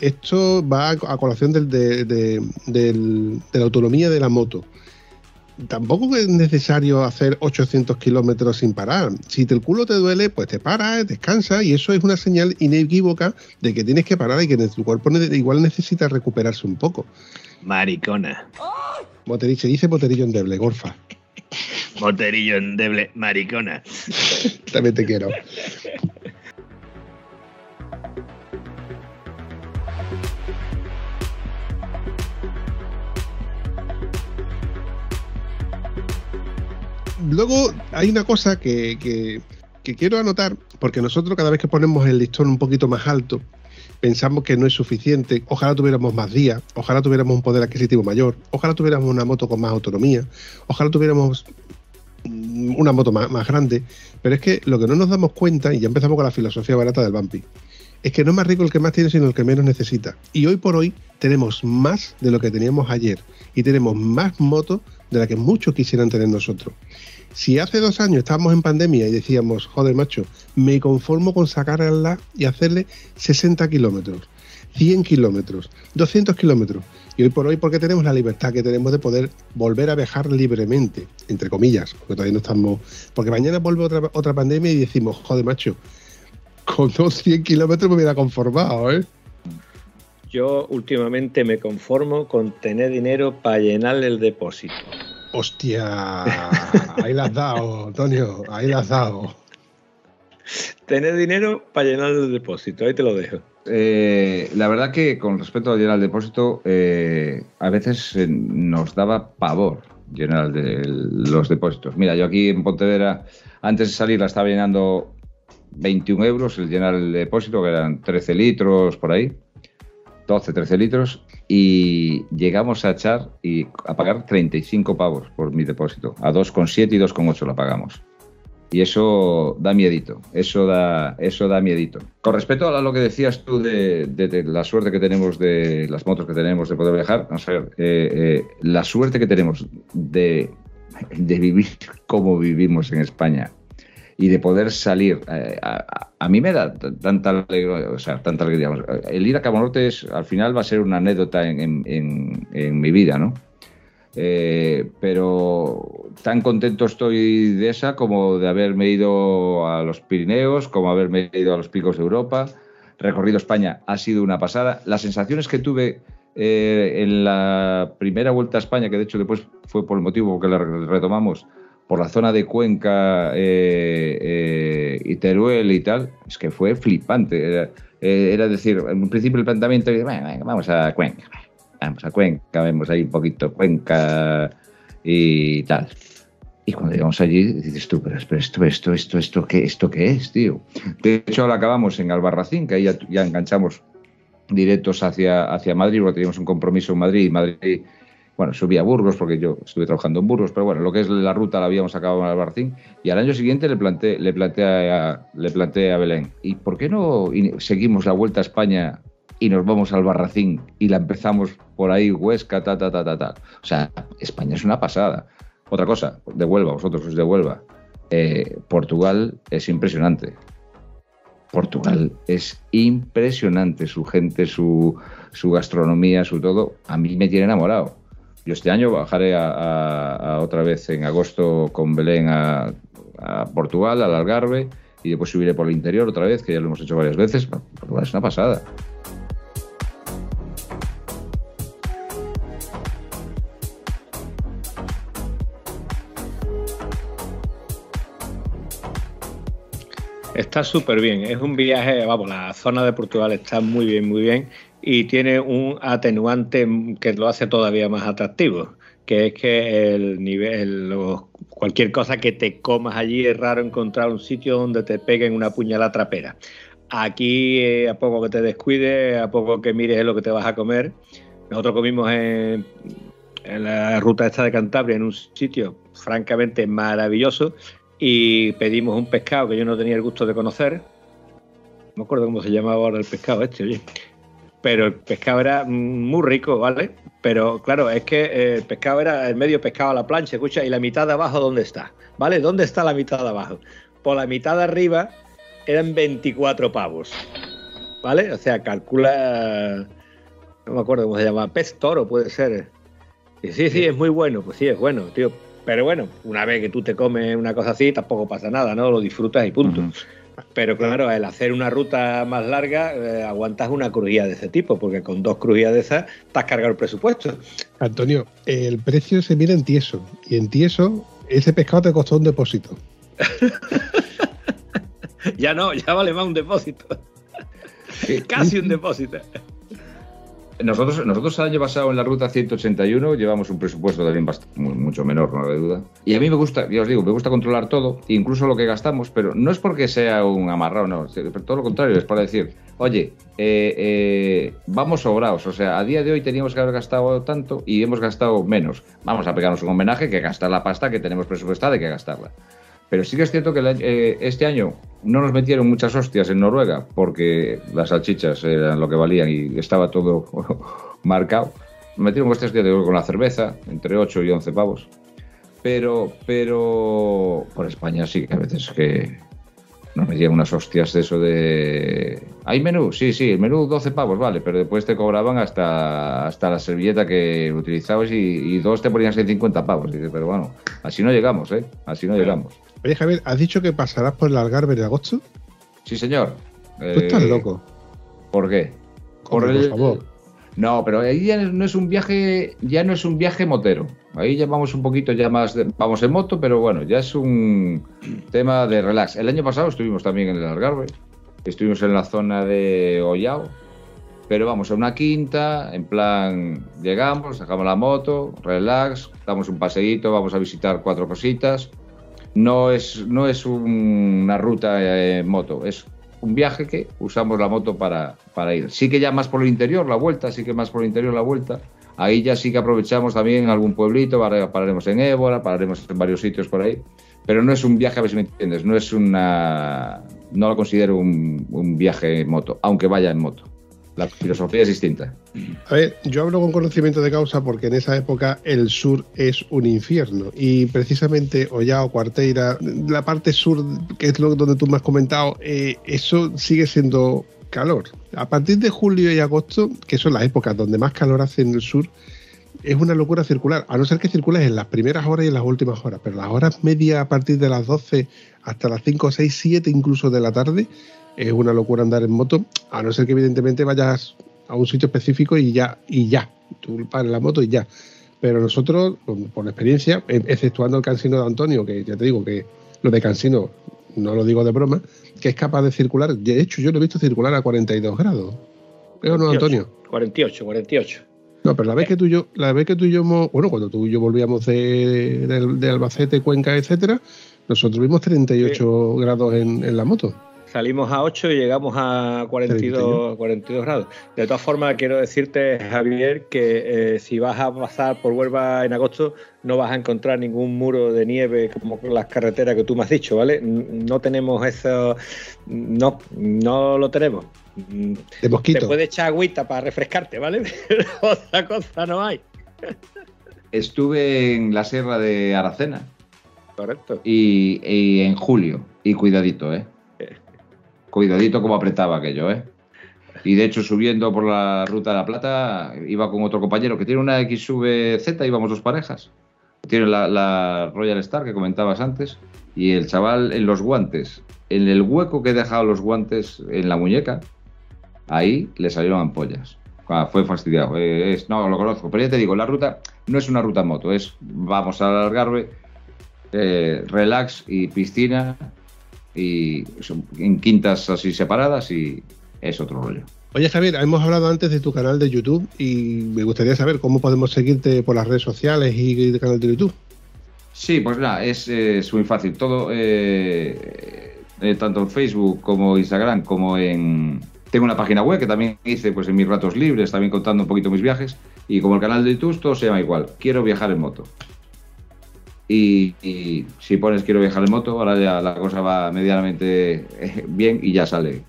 Esto va a, colación del- de, de- del- de la autonomía de la moto tampoco es necesario hacer 800 kilómetros sin parar. Si el culo te duele, pues te paras, descansa y eso es una señal inequívoca de que tienes que parar y que tu cuerpo igual necesita recuperarse un poco. Maricona. Boteri- se dice boterillo endeble, gorfa. Moterillo endeble, maricona. También te quiero. Luego hay una cosa que, quiero anotar, porque nosotros cada vez que ponemos el listón un poquito más alto, pensamos que no es suficiente. Ojalá tuviéramos más días, ojalá tuviéramos un poder adquisitivo mayor, ojalá tuviéramos una moto con más autonomía, ojalá tuviéramos mm, una moto más, más grande. Pero es que lo que no nos damos cuenta, y ya empezamos con la filosofía barata del Bumpy, es que no es más rico el que más tiene, sino el que menos necesita. Y hoy por hoy tenemos más de lo que teníamos ayer. Y tenemos más motos de la que muchos quisieran tener nosotros. Si hace dos años estábamos en pandemia y decíamos, joder, macho, me conformo con sacarla y hacerle 60 kilómetros, 100 kilómetros, 200 kilómetros. Y hoy por hoy, porque tenemos la libertad que tenemos de poder volver a viajar libremente, entre comillas, porque todavía no estamos. Porque mañana vuelve otra, otra pandemia y decimos, joder, macho, con dos 100 kilómetros me hubiera conformado, ¿eh? Yo últimamente me conformo con tener dinero para llenar el depósito. Hostia, ahí la has dado, Antonio, ahí la has dado. Tener dinero para llenar el depósito, ahí te lo dejo. Eh, la verdad que con respecto a llenar el depósito, eh, a veces eh, nos daba pavor llenar de- los depósitos. Mira, yo aquí en Pontevedra, antes de salir, la estaba llenando 21 euros el llenar el depósito, que eran 13 litros por ahí, 12, 13 litros, y llegamos a echar y a pagar 35 pavos por mi depósito. A 2,7 y 2,8 la pagamos. Y eso da miedito, eso da, eso da miedito. Con respecto a lo que decías tú de, la suerte que tenemos de las motos que tenemos de poder viajar, vamos a ver, eh, eh, la suerte que tenemos de, de vivir como vivimos en España y de poder salir, eh, a, a- mí me da tanta alegría, o sea, tanta alegría. El ir a Cabo Norte es, al final va a ser una anécdota en, en- en- en mi vida, ¿no? Eh, pero tan contento estoy de esa como de haberme ido a los Pirineos, como haberme ido a los picos de Europa. Recorrido España ha sido una pasada. Las sensaciones que tuve eh, en la primera vuelta a España, que de hecho después fue por el motivo que la re- retomamos, por la zona de Cuenca eh, eh, y Teruel y tal, es que fue flipante. Era, eh, era decir, en principio el planteamiento, bueno, vamos a Cuenca, vamos a Cuenca, vemos ahí un poquito Cuenca y tal. Y cuando llegamos allí, dices tú, pero, pero esto, esto, esto, esto, ¿qué, esto qué es, tío? De hecho, ahora acabamos en Albarracín, que ahí ya, ya enganchamos directos hacia, hacia Madrid, porque teníamos un compromiso en Madrid y Madrid, bueno, subí a Burgos porque yo estuve trabajando en Burgos, pero bueno, lo que es la ruta la habíamos acabado en Albarracín y al año siguiente le planteé, le planteé, a, le planteé a Belén, ¿y por qué no seguimos la vuelta a España y nos vamos al Barracín y la empezamos por ahí, Huesca, ta, ta, ta, ta, ta? O sea, España es una pasada. Otra cosa, de Huelva, vosotros sois de Huelva. Eh, Portugal es impresionante. Portugal es impresionante, su gente, su, su gastronomía, su todo. A mí me tiene enamorado. Yo este año bajaré otra vez en agosto con Belén a, Portugal, al Algarve, y después subiré por el interior otra vez, que ya lo hemos hecho varias veces. Es una pasada. Está súper bien. Es un viaje, vamos, la zona de Portugal está muy bien, muy bien. Y tiene un atenuante que lo hace todavía más atractivo, que es que el nivel, cualquier cosa que te comas allí es raro encontrar un sitio donde te peguen una puñalada trapera. Aquí, eh, a poco que te descuides, a poco que mires lo que te vas a comer. Nosotros comimos en, en la ruta esta de Cantabria, en un sitio francamente maravilloso, y pedimos un pescado que yo no tenía el gusto de conocer. No me acuerdo cómo se llamaba ahora el pescado este, oye. Pero el pescado era muy rico, ¿vale? Pero claro, es que eh, el pescado era el medio pescado a la plancha, escucha, y la mitad de abajo, ¿dónde está? ¿Vale? ¿Dónde está la mitad de abajo? Por la mitad de arriba eran 24 pavos. ¿Vale? O sea, calcula. No me acuerdo cómo se llama. Pez toro puede ser. Y sí, sí, es muy bueno. Pues sí, es bueno, tío. Pero bueno, una vez que tú te comes una cosa así, tampoco pasa nada, ¿no? Lo disfrutas y punto. Pero claro, el hacer una ruta más larga, eh, aguantas una crujía de ese tipo, porque con dos crujías de esas te has cargado el presupuesto. Antonio, el precio se mira en tieso. Y en tieso, ese pescado te costó un depósito. ya no, ya vale más un depósito. Casi un depósito. Nosotros, nosotros año pasado en la ruta 181 llevamos un presupuesto también bast- mu- mucho menor, no hay duda. Y a mí me gusta, ya os digo, me gusta controlar todo, incluso lo que gastamos, pero no es porque sea un amarrado, no, pero todo lo contrario, es para decir, oye, eh, eh, vamos sobrados, o sea, a día de hoy teníamos que haber gastado tanto y hemos gastado menos. Vamos a pegarnos un homenaje que gastar la pasta que tenemos presupuestada, hay que gastarla. Pero sí que es cierto que el eh, este año no nos metieron muchas hostias en Noruega porque las salchichas eran lo que valían y estaba todo marcado. Nos metieron hostias con la cerveza, entre 8 y 11 pavos. Pero, pero por España sí que a veces que nos metían unas hostias de eso de... ¿Hay menú? Sí, sí, el menú 12 pavos, vale, pero después te cobraban hasta, hasta la servilleta que utilizabas y, y dos te ponían 50 pavos. Dices, pero bueno, así no llegamos, ¿eh? Así no llegamos. Oye, Javier, ¿has dicho que pasarás por el Algarve de agosto? Sí, señor. Tú estás Eh, loco. ¿Por qué? Por favor. No, pero ahí ya no es un viaje, ya no es un viaje motero. Ahí ya vamos un poquito ya más, de- vamos en moto, pero bueno, ya es un tema de relax. El año pasado estuvimos también en el Algarve, estuvimos en la zona de Ollao, pero vamos a una quinta, en plan, llegamos, sacamos la moto, relax, damos un paseíto, vamos a visitar cuatro cositas. No es, no es un- una ruta eh, en moto, es un viaje que usamos la moto para, para ir. Sí que ya más por el interior la vuelta, sí que más por el interior la vuelta. Ahí ya sí que aprovechamos también algún pueblito, para- pararemos en Évora, pararemos en varios sitios por ahí. Pero no es un viaje, a ver si me entiendes, no es una... No lo considero un, un viaje en moto, aunque vaya en moto. La filosofía es distinta. A ver, yo hablo con conocimiento de causa porque en esa época el sur es un infierno y precisamente Ollao, Cuarteira, la parte sur, que es lo donde tú me has comentado, eh, eso sigue siendo calor. A partir de julio y agosto, que son las épocas donde más calor hace en el sur, es una locura circular, a no ser que circules en las primeras horas y en las últimas horas, pero las horas medias a partir de las 12 hasta las 5, 6, 7 incluso de la tarde, es una locura andar en moto, a no ser que evidentemente vayas a un sitio específico y ya, y ya, tú pares la moto y ya. Pero nosotros, por, experiencia, e- exceptuando el cansino de Antonio, que ya te digo que lo de cansino no lo digo de broma, que es capaz de circular, de hecho yo lo he visto circular a 42 grados. ¿Pero no, 48, Antonio? 48, 48. No, pero la vez que tú y yo, la vez que tú y yo, bueno, cuando tú y yo volvíamos de, de, de Albacete, Cuenca, etcétera, nosotros vimos 38 grados en, en la moto. Salimos a 8 y llegamos a 42, 42 grados. De todas formas, quiero decirte, Javier, que eh, si vas a pasar por Huelva en agosto, no vas a encontrar ningún muro de nieve como las carreteras que tú me has dicho, ¿vale? No tenemos eso, no, no lo tenemos. De Te mosquito. puedes echar agüita para refrescarte, ¿vale? Pero otra cosa no hay. Estuve en la sierra de Aracena Correcto. y, y en julio. Y cuidadito, ¿eh? Cuidadito como apretaba aquello, ¿eh? Y de hecho, subiendo por la ruta de la Plata, iba con otro compañero que tiene una XVZ, íbamos dos parejas. Tiene la, la Royal Star que comentabas antes. Y el chaval en los guantes, en el hueco que he dejado los guantes en la muñeca, ahí le salieron ampollas. Ah, fue fastidiado. Eh, es- no, lo conozco. Pero ya te digo, la ruta no es una ruta moto, es vamos al Algarve, eh, relax y piscina y son en quintas así separadas y es otro rollo. Oye Javier, hemos hablado antes de tu canal de YouTube y me gustaría saber cómo podemos seguirte por las redes sociales y el canal de YouTube. Sí, pues nada, es, es muy fácil. Todo, eh, tanto en Facebook como Instagram, como en... Tengo una página web que también hice pues en mis ratos libres, también contando un poquito mis viajes. Y como el canal de YouTube, todo se llama igual. Quiero viajar en moto. Y, si pones quiero viajar en moto, ahora ya la cosa va medianamente eh, bien y ya sale.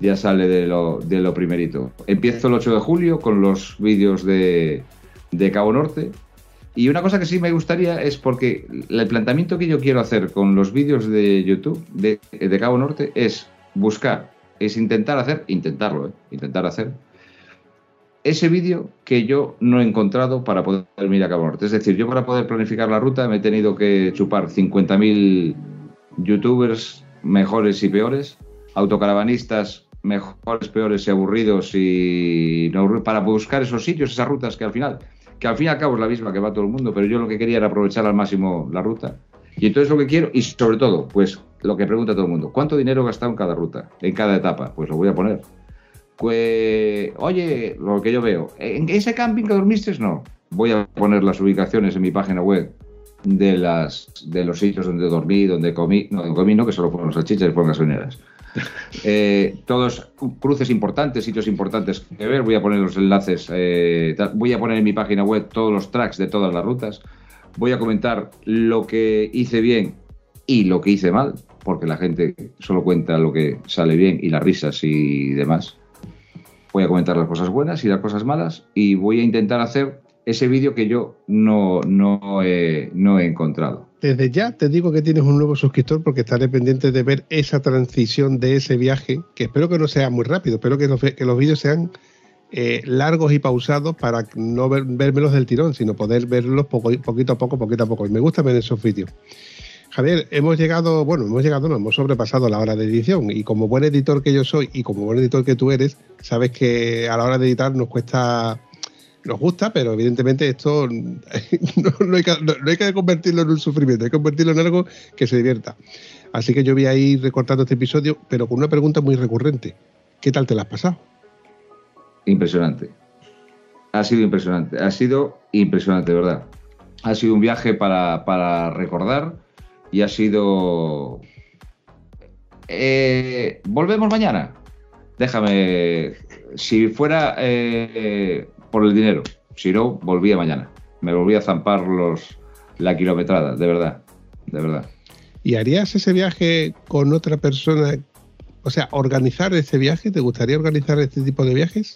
Ya sale de lo, de lo primerito. Empiezo el 8 de julio con los vídeos de, de Cabo Norte. Y una cosa que sí me gustaría es porque el planteamiento que yo quiero hacer con los vídeos de YouTube de, de Cabo Norte es buscar, es intentar hacer, intentarlo, ¿eh? intentar hacer ese vídeo que yo no he encontrado para poder ir a Cabo Norte. Es decir, yo para poder planificar la ruta me he tenido que chupar 50.000 youtubers mejores y peores, autocaravanistas mejores, peores y aburridos y no, para buscar esos sitios, esas rutas que al final, que al fin y al cabo es la misma que va todo el mundo, pero yo lo que quería era aprovechar al máximo la ruta. Y entonces lo que quiero, y sobre todo, pues lo que pregunta todo el mundo, ¿cuánto dinero he gastado en cada ruta, en cada etapa? Pues lo voy a poner. Pues, oye, lo que yo veo, ¿en ese camping que dormiste? No. Voy a poner las ubicaciones en mi página web de, las, de los sitios donde dormí, donde comí, no, donde comí no, que solo fueron salchichas y fueron gasolineras. Eh, todos cruces importantes, sitios importantes que ver, voy a poner los enlaces, eh, voy a poner en mi página web todos los tracks de todas las rutas, voy a comentar lo que hice bien y lo que hice mal, porque la gente solo cuenta lo que sale bien y las risas y demás. Voy a comentar las cosas buenas y las cosas malas y voy a intentar hacer ese vídeo que yo no, no, he, no he encontrado. Desde ya te digo que tienes un nuevo suscriptor porque estaré pendiente de ver esa transición de ese viaje, que espero que no sea muy rápido, espero que los, que los vídeos sean eh, largos y pausados para no ver, vérmelos del tirón, sino poder verlos poco, poquito a poco, poquito a poco. Y me gusta ver esos vídeos. Javier, hemos llegado, bueno, hemos llegado, no, hemos sobrepasado la hora de edición y como buen editor que yo soy y como buen editor que tú eres, sabes que a la hora de editar nos cuesta, nos gusta, pero evidentemente esto no hay, que, no, no hay que convertirlo en un sufrimiento, hay que convertirlo en algo que se divierta. Así que yo voy a ir recortando este episodio, pero con una pregunta muy recurrente. ¿Qué tal te la has pasado? Impresionante. Ha sido impresionante. Ha sido impresionante, verdad. Ha sido un viaje para, para recordar y ha sido... Eh, Volvemos mañana. Déjame... Si fuera eh, por el dinero, si no, volvía mañana. Me volví a zampar los, la kilometrada, de verdad, de verdad. ¿Y harías ese viaje con otra persona? O sea, organizar ese viaje, ¿te gustaría organizar este tipo de viajes?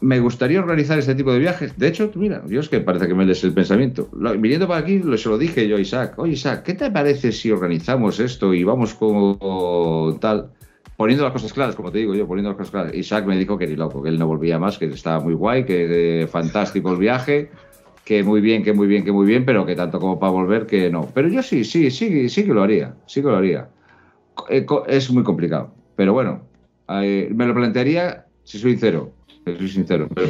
Me gustaría organizar este tipo de viajes. De hecho, mira, es que parece que me lees el pensamiento. Lo, viniendo para aquí, se lo dije yo a Isaac. Oye, Isaac, ¿qué te parece si organizamos esto y vamos como tal? Poniendo las cosas claras, como te digo yo, poniendo las cosas claras. Isaac me dijo que ni loco, que él no volvía más, que estaba muy guay, que eh, fantástico el viaje, que muy bien, que muy bien, que muy bien, pero que tanto como para volver, que no. Pero yo sí, sí, sí, sí que lo haría, sí que lo haría. Es muy complicado, pero bueno, eh, me lo plantearía, si soy sincero, soy sincero, pero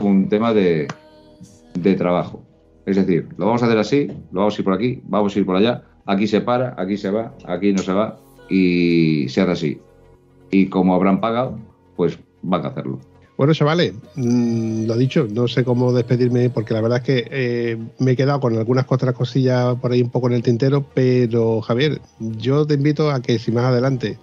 un tema de, de trabajo. Es decir, lo vamos a hacer así, lo vamos a ir por aquí, vamos a ir por allá, aquí se para, aquí se va, aquí no se va, y se hace así. Y como habrán pagado, pues van a hacerlo. Bueno, chavales, mmm, lo dicho, no sé cómo despedirme porque la verdad es que eh, me he quedado con algunas otras cosillas por ahí un poco en el tintero, pero Javier, yo te invito a que si más adelante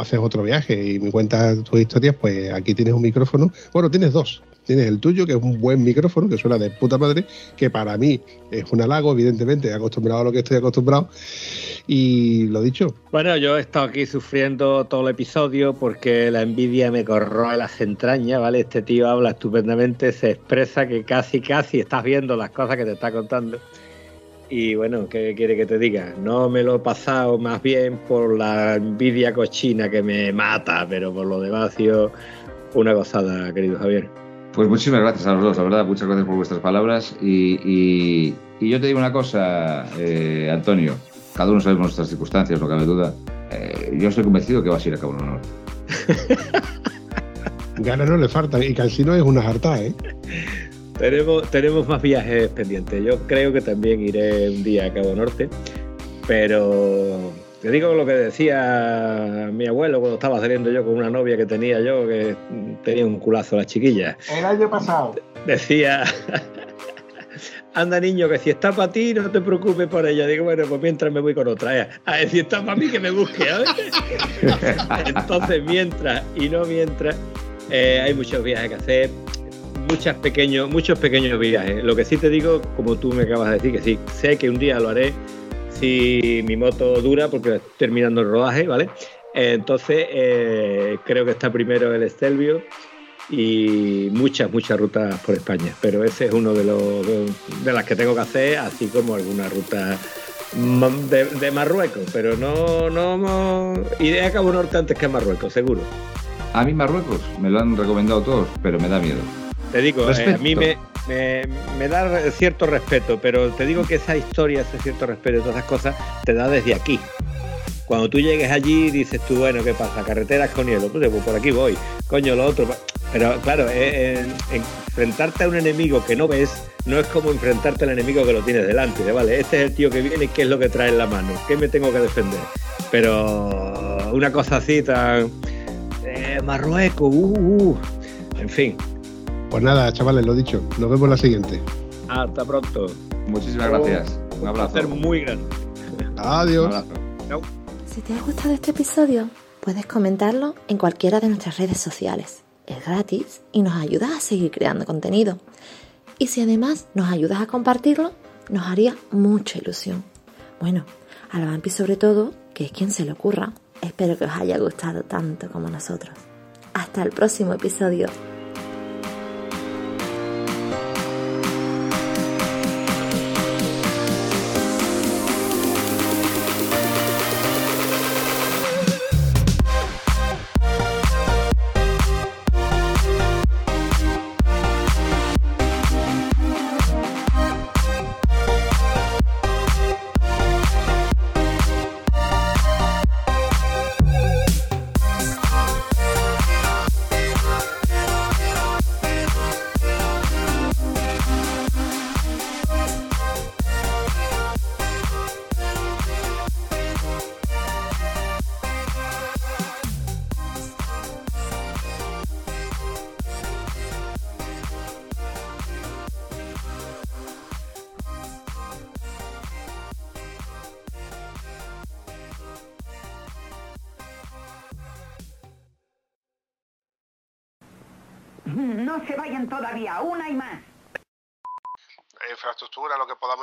haces otro viaje y me cuentas tus historias, pues aquí tienes un micrófono. Bueno, tienes dos. Tienes el tuyo, que es un buen micrófono, que suena de puta madre, que para mí es un halago, evidentemente, acostumbrado a lo que estoy acostumbrado. Y lo dicho. Bueno, yo he estado aquí sufriendo todo el episodio porque la envidia me corroe las entrañas, ¿vale? Este tío habla estupendamente, se expresa que casi, casi estás viendo las cosas que te está contando. Y bueno, ¿qué quiere que te diga? No me lo he pasado más bien por la envidia cochina que me mata, pero por lo demás ha sido una gozada, querido Javier. Pues muchísimas gracias a los dos, la verdad, muchas gracias por vuestras palabras. Y, y, y yo te digo una cosa, eh, Antonio, cada uno sabe nuestras circunstancias, no cabe duda. Eh, yo estoy convencido que vas a ir a Cabo Norte. Ganas no le faltan, y Cansino es una jarta, ¿eh? Tenemos, tenemos más viajes pendientes. Yo creo que también iré un día a Cabo Norte, pero Te digo lo que decía mi abuelo cuando estaba saliendo yo con una novia que tenía yo, que tenía un culazo la chiquilla. El año pasado. Decía, anda niño, que si está para ti, no te preocupes por ella. Digo, bueno, pues mientras me voy con otra. ¿eh? A ver, si está para mí, que me busque. ¿eh? Entonces, mientras y no mientras, eh, hay muchos viajes que hacer, muchas pequeños, muchos pequeños viajes. Lo que sí te digo, como tú me acabas de decir, que sí, sé que un día lo haré si mi moto dura, porque estoy terminando el rodaje, ¿vale? Entonces, eh, creo que está primero el Estelvio y muchas, muchas rutas por España. Pero ese es uno de, los, de, las que tengo que hacer, así como alguna ruta de, de Marruecos. Pero no, no, no. Iré a Cabo Norte antes que a Marruecos, seguro. A mí Marruecos me lo han recomendado todos, pero me da miedo. Te digo, eh, a mí me, me, me da cierto respeto, pero te digo que esa historia, ese cierto respeto, todas esas cosas, te da desde aquí. Cuando tú llegues allí, dices tú, bueno, ¿qué pasa? Carreteras con hielo, pues, pues por aquí voy, coño, lo otro. Pero claro, eh, en- enfrentarte a un enemigo que no ves, no es como enfrentarte al enemigo que lo tienes delante, de, vale, este es el tío que viene, ¿qué es lo que trae en la mano? ¿Qué me tengo que defender? Pero una cosa así tan... eh, Marruecos, uh, uh, en fin. Pues nada, chavales, lo dicho. Nos vemos la siguiente. Hasta pronto. Muchísimas gracias. Un abrazo. placer muy grande. Un Adiós. abrazo. Si te ha gustado este episodio, puedes comentarlo en cualquiera de nuestras redes sociales. Es gratis y nos ayudas a seguir creando contenido. Y si además nos ayudas a compartirlo, nos haría mucha ilusión. Bueno, a la Vampi sobre todo, que es quien se le ocurra. Espero que os haya gustado tanto como nosotros. Hasta el próximo episodio.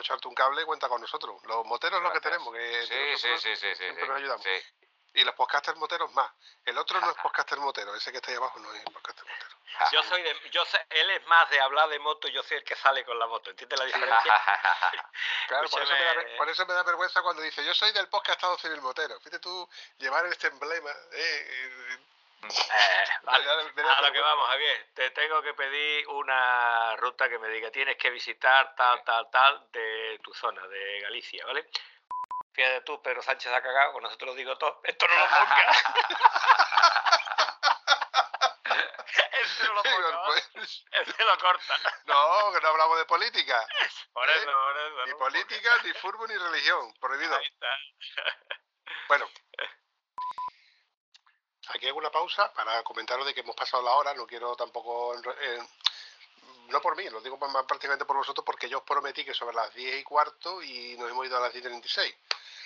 Echarte un cable, cuenta con nosotros. Los moteros lo que tenemos, que Sí, sí, nosotros sí, sí, sí, siempre sí. nos ayudamos. Sí. Y los podcasters moteros más. El otro no es podcaster motero, ese que está ahí abajo no es podcaster motero. Yo soy de, yo sé- él es más de hablar de moto, yo soy el que sale con la moto, ¿entiendes la diferencia? Claro, por eso, me da, por eso me da vergüenza cuando dice yo soy del podcast Estado Civil Motero. Fíjate tú llevar este emblema. eh, eh, vale, a lo que vamos, Javier, te tengo que pedir una ruta que me diga, tienes que visitar tal, tal, tal de tu zona, de Galicia, ¿vale? Fíjate tú, Pedro Sánchez ha cagado, con nosotros lo digo todo, esto no lo pongas. Este no lo pues, este corta. no, que no hablamos de política. Por ¿Eh? eso, por eso. Ni no política, ni fútbol, ni religión. Prohibido. Ahí está. Bueno. Aquí hago una pausa para comentaros de que hemos pasado la hora. No quiero tampoco. eh, no por mí, lo digo prácticamente por vosotros, porque yo os prometí que sobre las 10 y cuarto y nos hemos ido a las 10 y 36.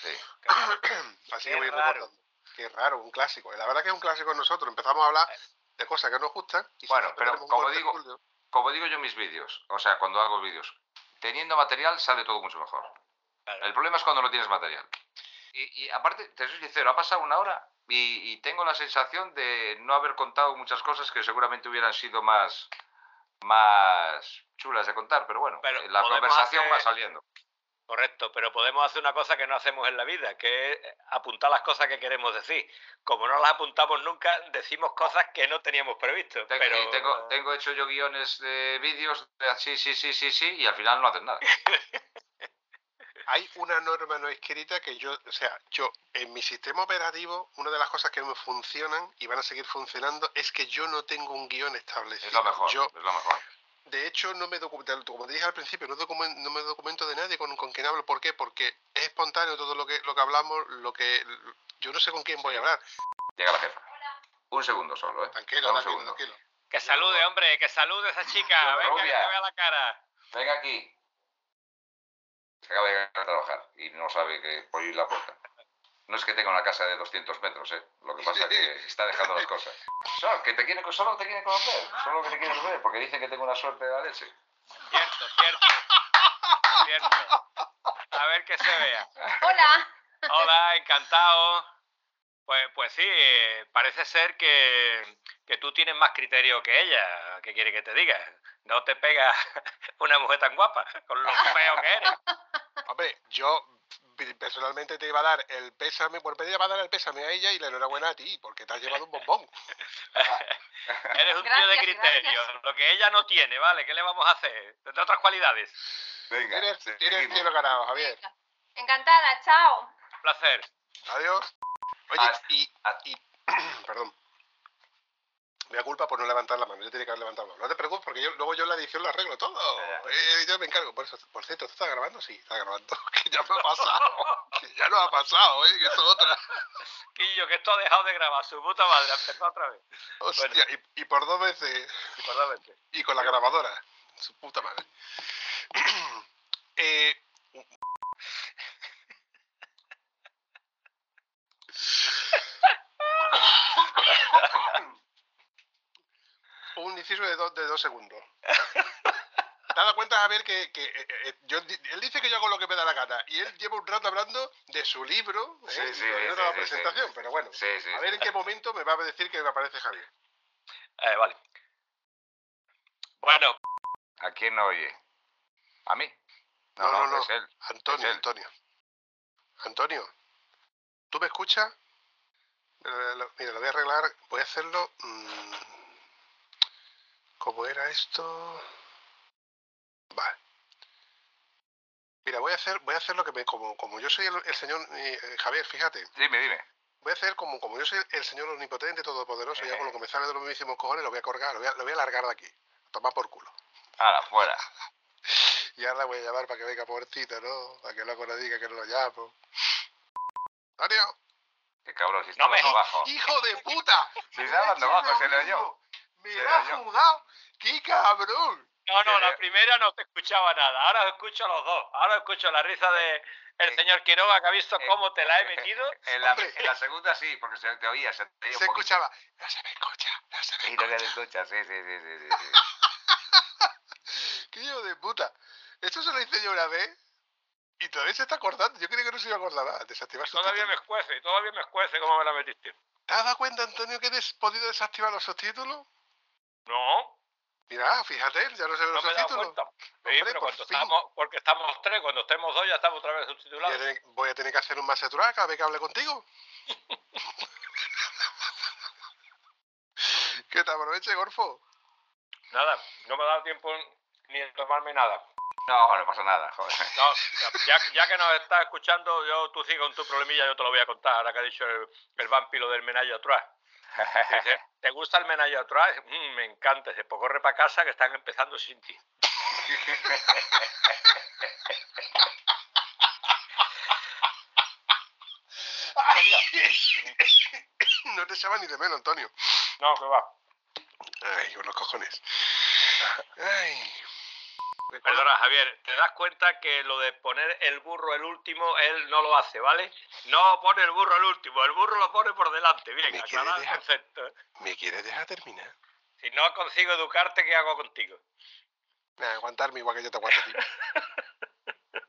Sí. Así Qué que voy raro. recordando. Qué raro, un clásico. La verdad que es un clásico en nosotros. Empezamos a hablar de cosas que nos gustan. Y Bueno, pero como digo- julio- Como digo yo en mis vídeos, o sea, cuando hago vídeos, teniendo material sale todo mucho mejor. Claro. El problema es cuando no tienes material. Y, y aparte, te soy sincero, ha pasado una hora y, y tengo la sensación de no haber contado muchas cosas que seguramente hubieran sido más, más chulas de contar, pero bueno, Pero la conversación hacer- va saliendo. Correcto, pero podemos hacer una cosa que no hacemos en la vida, que es apuntar las cosas que queremos decir. Como no las apuntamos nunca, decimos cosas que no teníamos previsto. Tengo, pero y tengo, tengo hecho yo guiones de vídeos de sí, sí, sí, sí, sí, y al final no hacen nada. Hay una norma no escrita que yo, o sea, yo en mi sistema operativo, una de las cosas que me funcionan y van a seguir funcionando es que yo no tengo un guion establecido. Es lo mejor, Yo es lo mejor. de hecho, no me documento, como te dije al principio, no, documen- no me documento de nadie con, con quien hablo. ¿Por qué? Porque es espontáneo todo lo que, lo que hablamos, lo que... Yo no sé con quién voy a hablar. Llega la jefa. Un segundo solo, ¿eh? Tranquilo, tranquilo, segundo. tranquilo. Que salude, hombre, que salude esa chica. Venga, que te vea la cara. Venga aquí. Se acaba de llegar a trabajar y no sabe que por ir la puerta. No es que tenga una casa de 200 metros, ¿eh? Lo que pasa es que está dejando las cosas. Solo que te quiere, solo te quiere conocer, solo que te quiere ver, porque dicen que tengo una suerte de la leche. Cierto, cierto. Cierto. A ver que se vea. Hola. Hola, encantado. Pues, pues sí, eh, parece ser que, que tú tienes más criterio que ella. ¿Qué quiere que te diga? No te pega una mujer tan guapa, con lo feo que eres. Hombre, yo personalmente te iba a dar el pésame, por pedir va a dar el pésame a ella y la enhorabuena a ti, porque te has llevado un bombón. Eres un tío de criterio, gracias. lo que ella no tiene, ¿vale? ¿Qué le vamos a hacer? De otras cualidades. Venga, Tienes, tienes cielo ganado, Javier. Venga. Encantada, chao. Un placer. Adiós. Oye, Ah, y, ah. y perdón. Me da culpa por no levantar la mano. Yo tenía que haber levantado la mano. No te preocupes, porque yo, luego yo en la edición lo arreglo todo. Ya. Eh, yo me encargo. Por, eso, por cierto, ¿tú estás grabando? Sí, está grabando. Que ya me ha pasado. que ya no ha pasado, ¿eh? Que eso es otra. Quillo, que esto ha dejado de grabar, su puta madre, ha empezado otra vez. Hostia, y, y por dos veces. Y por dar veinte. Y con la grabadora. Su puta madre. eh, un inciso de, dos- de dos segundos. ¿Te has dado cuenta, Javier, que, que, eh, eh, yo, di- él dice que yo hago lo que me da la gana y él lleva un rato hablando de su libro, ¿eh? Sí, sí, no sí, la sí, presentación, sí. pero bueno. Sí, sí, a ver sí. en qué momento me va a decir que me aparece Javier. Eh, vale. Bueno, ¿A quién no oye? ¿A mí? No, no, no. es él. Antonio, Es él. Antonio. Antonio, ¿tú me escuchas? Mira, lo, voy a arreglar, voy a hacerlo... mm, ¿Cómo era esto? Vale. Mira, voy a hacer, voy a hacer lo que me... Como, como yo soy el, el señor... eh, Javier, fíjate. Dime, dime. Voy a hacer como, como yo soy el señor omnipotente, todopoderoso, y hago lo que me sale de los mismísimos cojones, lo voy a colgar, lo voy a, lo voy a largar de aquí. A tomar por culo. Ahora, fuera. Y ahora la voy a llamar para que venga pobrecita, ¿no? Para que luego no diga que no lo llamo. ¡Antonio! Qué cabrón, si No está me- hablando bajo. ¡Hijo de puta! Si está hablando bajo, se le oyó. ¡Me la ha jugado! ¡Qué cabrón! no, no, Eh, la primera no te escuchaba nada. Ahora escucho a los dos. Ahora escucho la risa de el Eh, señor Quiroga que ha visto eh, cómo te la he metido. En la, Hombre. en la segunda sí, porque se te oía, se te oía Se escuchaba. No se me escucha, no se me no escucha. se te escucha, sí, sí, sí, sí, sí. ¡Qué hijo de puta! Esto se lo hice yo una vez y todavía se está acordando. Yo creía que no se iba a acordar nada. Desactivar Todavía me escuece, todavía me escuece cómo me la metiste. ¿Te has dado cuenta, Antonio, que he des- podido desactivar los subtítulos? No, Mira, fíjate, ya no se no los cuenta. Sí, Hombre, pero por estamos, porque estamos tres, cuando estemos dos ya estamos otra vez Voy a, subtitulados. tener, voy a tener que hacer un macetural cada vez que hable contigo. que te aproveche, Gorfo. Nada, no me ha dado tiempo ni de tomarme nada. No, no pasa nada, joder. No, ya, ya que nos estás escuchando, yo tú sigue con tu problemilla, yo te lo voy a contar, ahora que ha dicho el, el vampiro del menayo atrás. ¿te gusta el menayo atrás? Mm, me encanta, dice, pues corre para casa que están empezando sin ti. no te echaba ni de menos, Antonio. No, que va. Ay, con los cojones. Ay. Perdona, Javier, ¿te das cuenta que lo de poner el burro el último, él no lo hace, ¿vale? No pone el burro el último, el burro lo pone por delante. Bien, ¿Me quieres dejar? concepto. ¿Me quieres dejar terminar? Si no consigo educarte, ¿qué hago contigo? Nah, aguantarme igual que yo te aguanto a ti.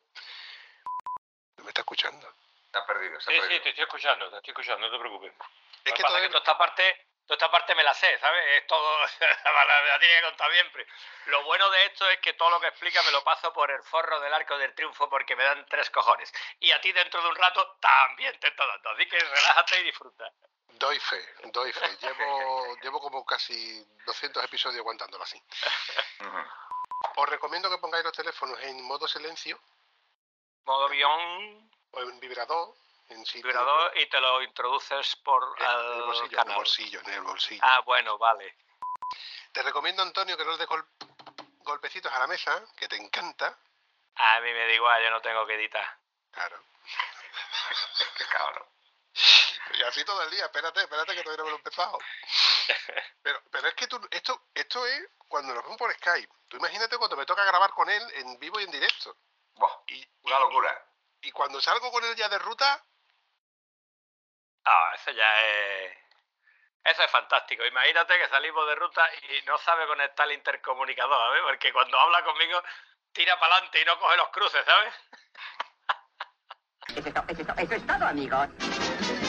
¿No me está escuchando? Está perdido, está Sí, sí, perdido. te estoy escuchando, te estoy escuchando, no te preocupes. Es Lo que pasa es todavía... que toda esta parte, toda esta parte me la sé, ¿sabes? Es todo, me la, tiene que contar siempre. Lo bueno de esto es que todo lo que explica me lo paso por el forro del arco del triunfo porque me dan tres cojones. Y a ti dentro de un rato también te está dando. Así que relájate y disfruta. Doy fe, doy fe. Llevo, llevo como casi 200 episodios aguantándolo así. Os recomiendo que pongáis los teléfonos en modo silencio Modo avión, o en vibrador. En sitio vibrador y te lo introduces por en el el bolsillo, en el canal. bolsillo, en el bolsillo. Ah, bueno, vale. Te recomiendo, Antonio, que no dejo el golpecitos a la mesa, que te encanta. A mí me da igual, yo no tengo que editar. Claro. Qué cabrón. Y así todo el día, espérate, espérate que todavía no me lo he empezado. Pero, pero es que tú, esto, esto es cuando nos vemos por Skype. Tú imagínate cuando me toca grabar con él en vivo y en directo. Buah, Y, una locura. y cuando salgo con él ya de ruta, Ah, eso ya es. Eso es fantástico. Imagínate que salimos de ruta y no sabe conectar el intercomunicador, ¿sabes? Porque cuando habla conmigo tira para adelante y no coge los cruces, ¿sabes? Eso es, eso eso es todo, amigos.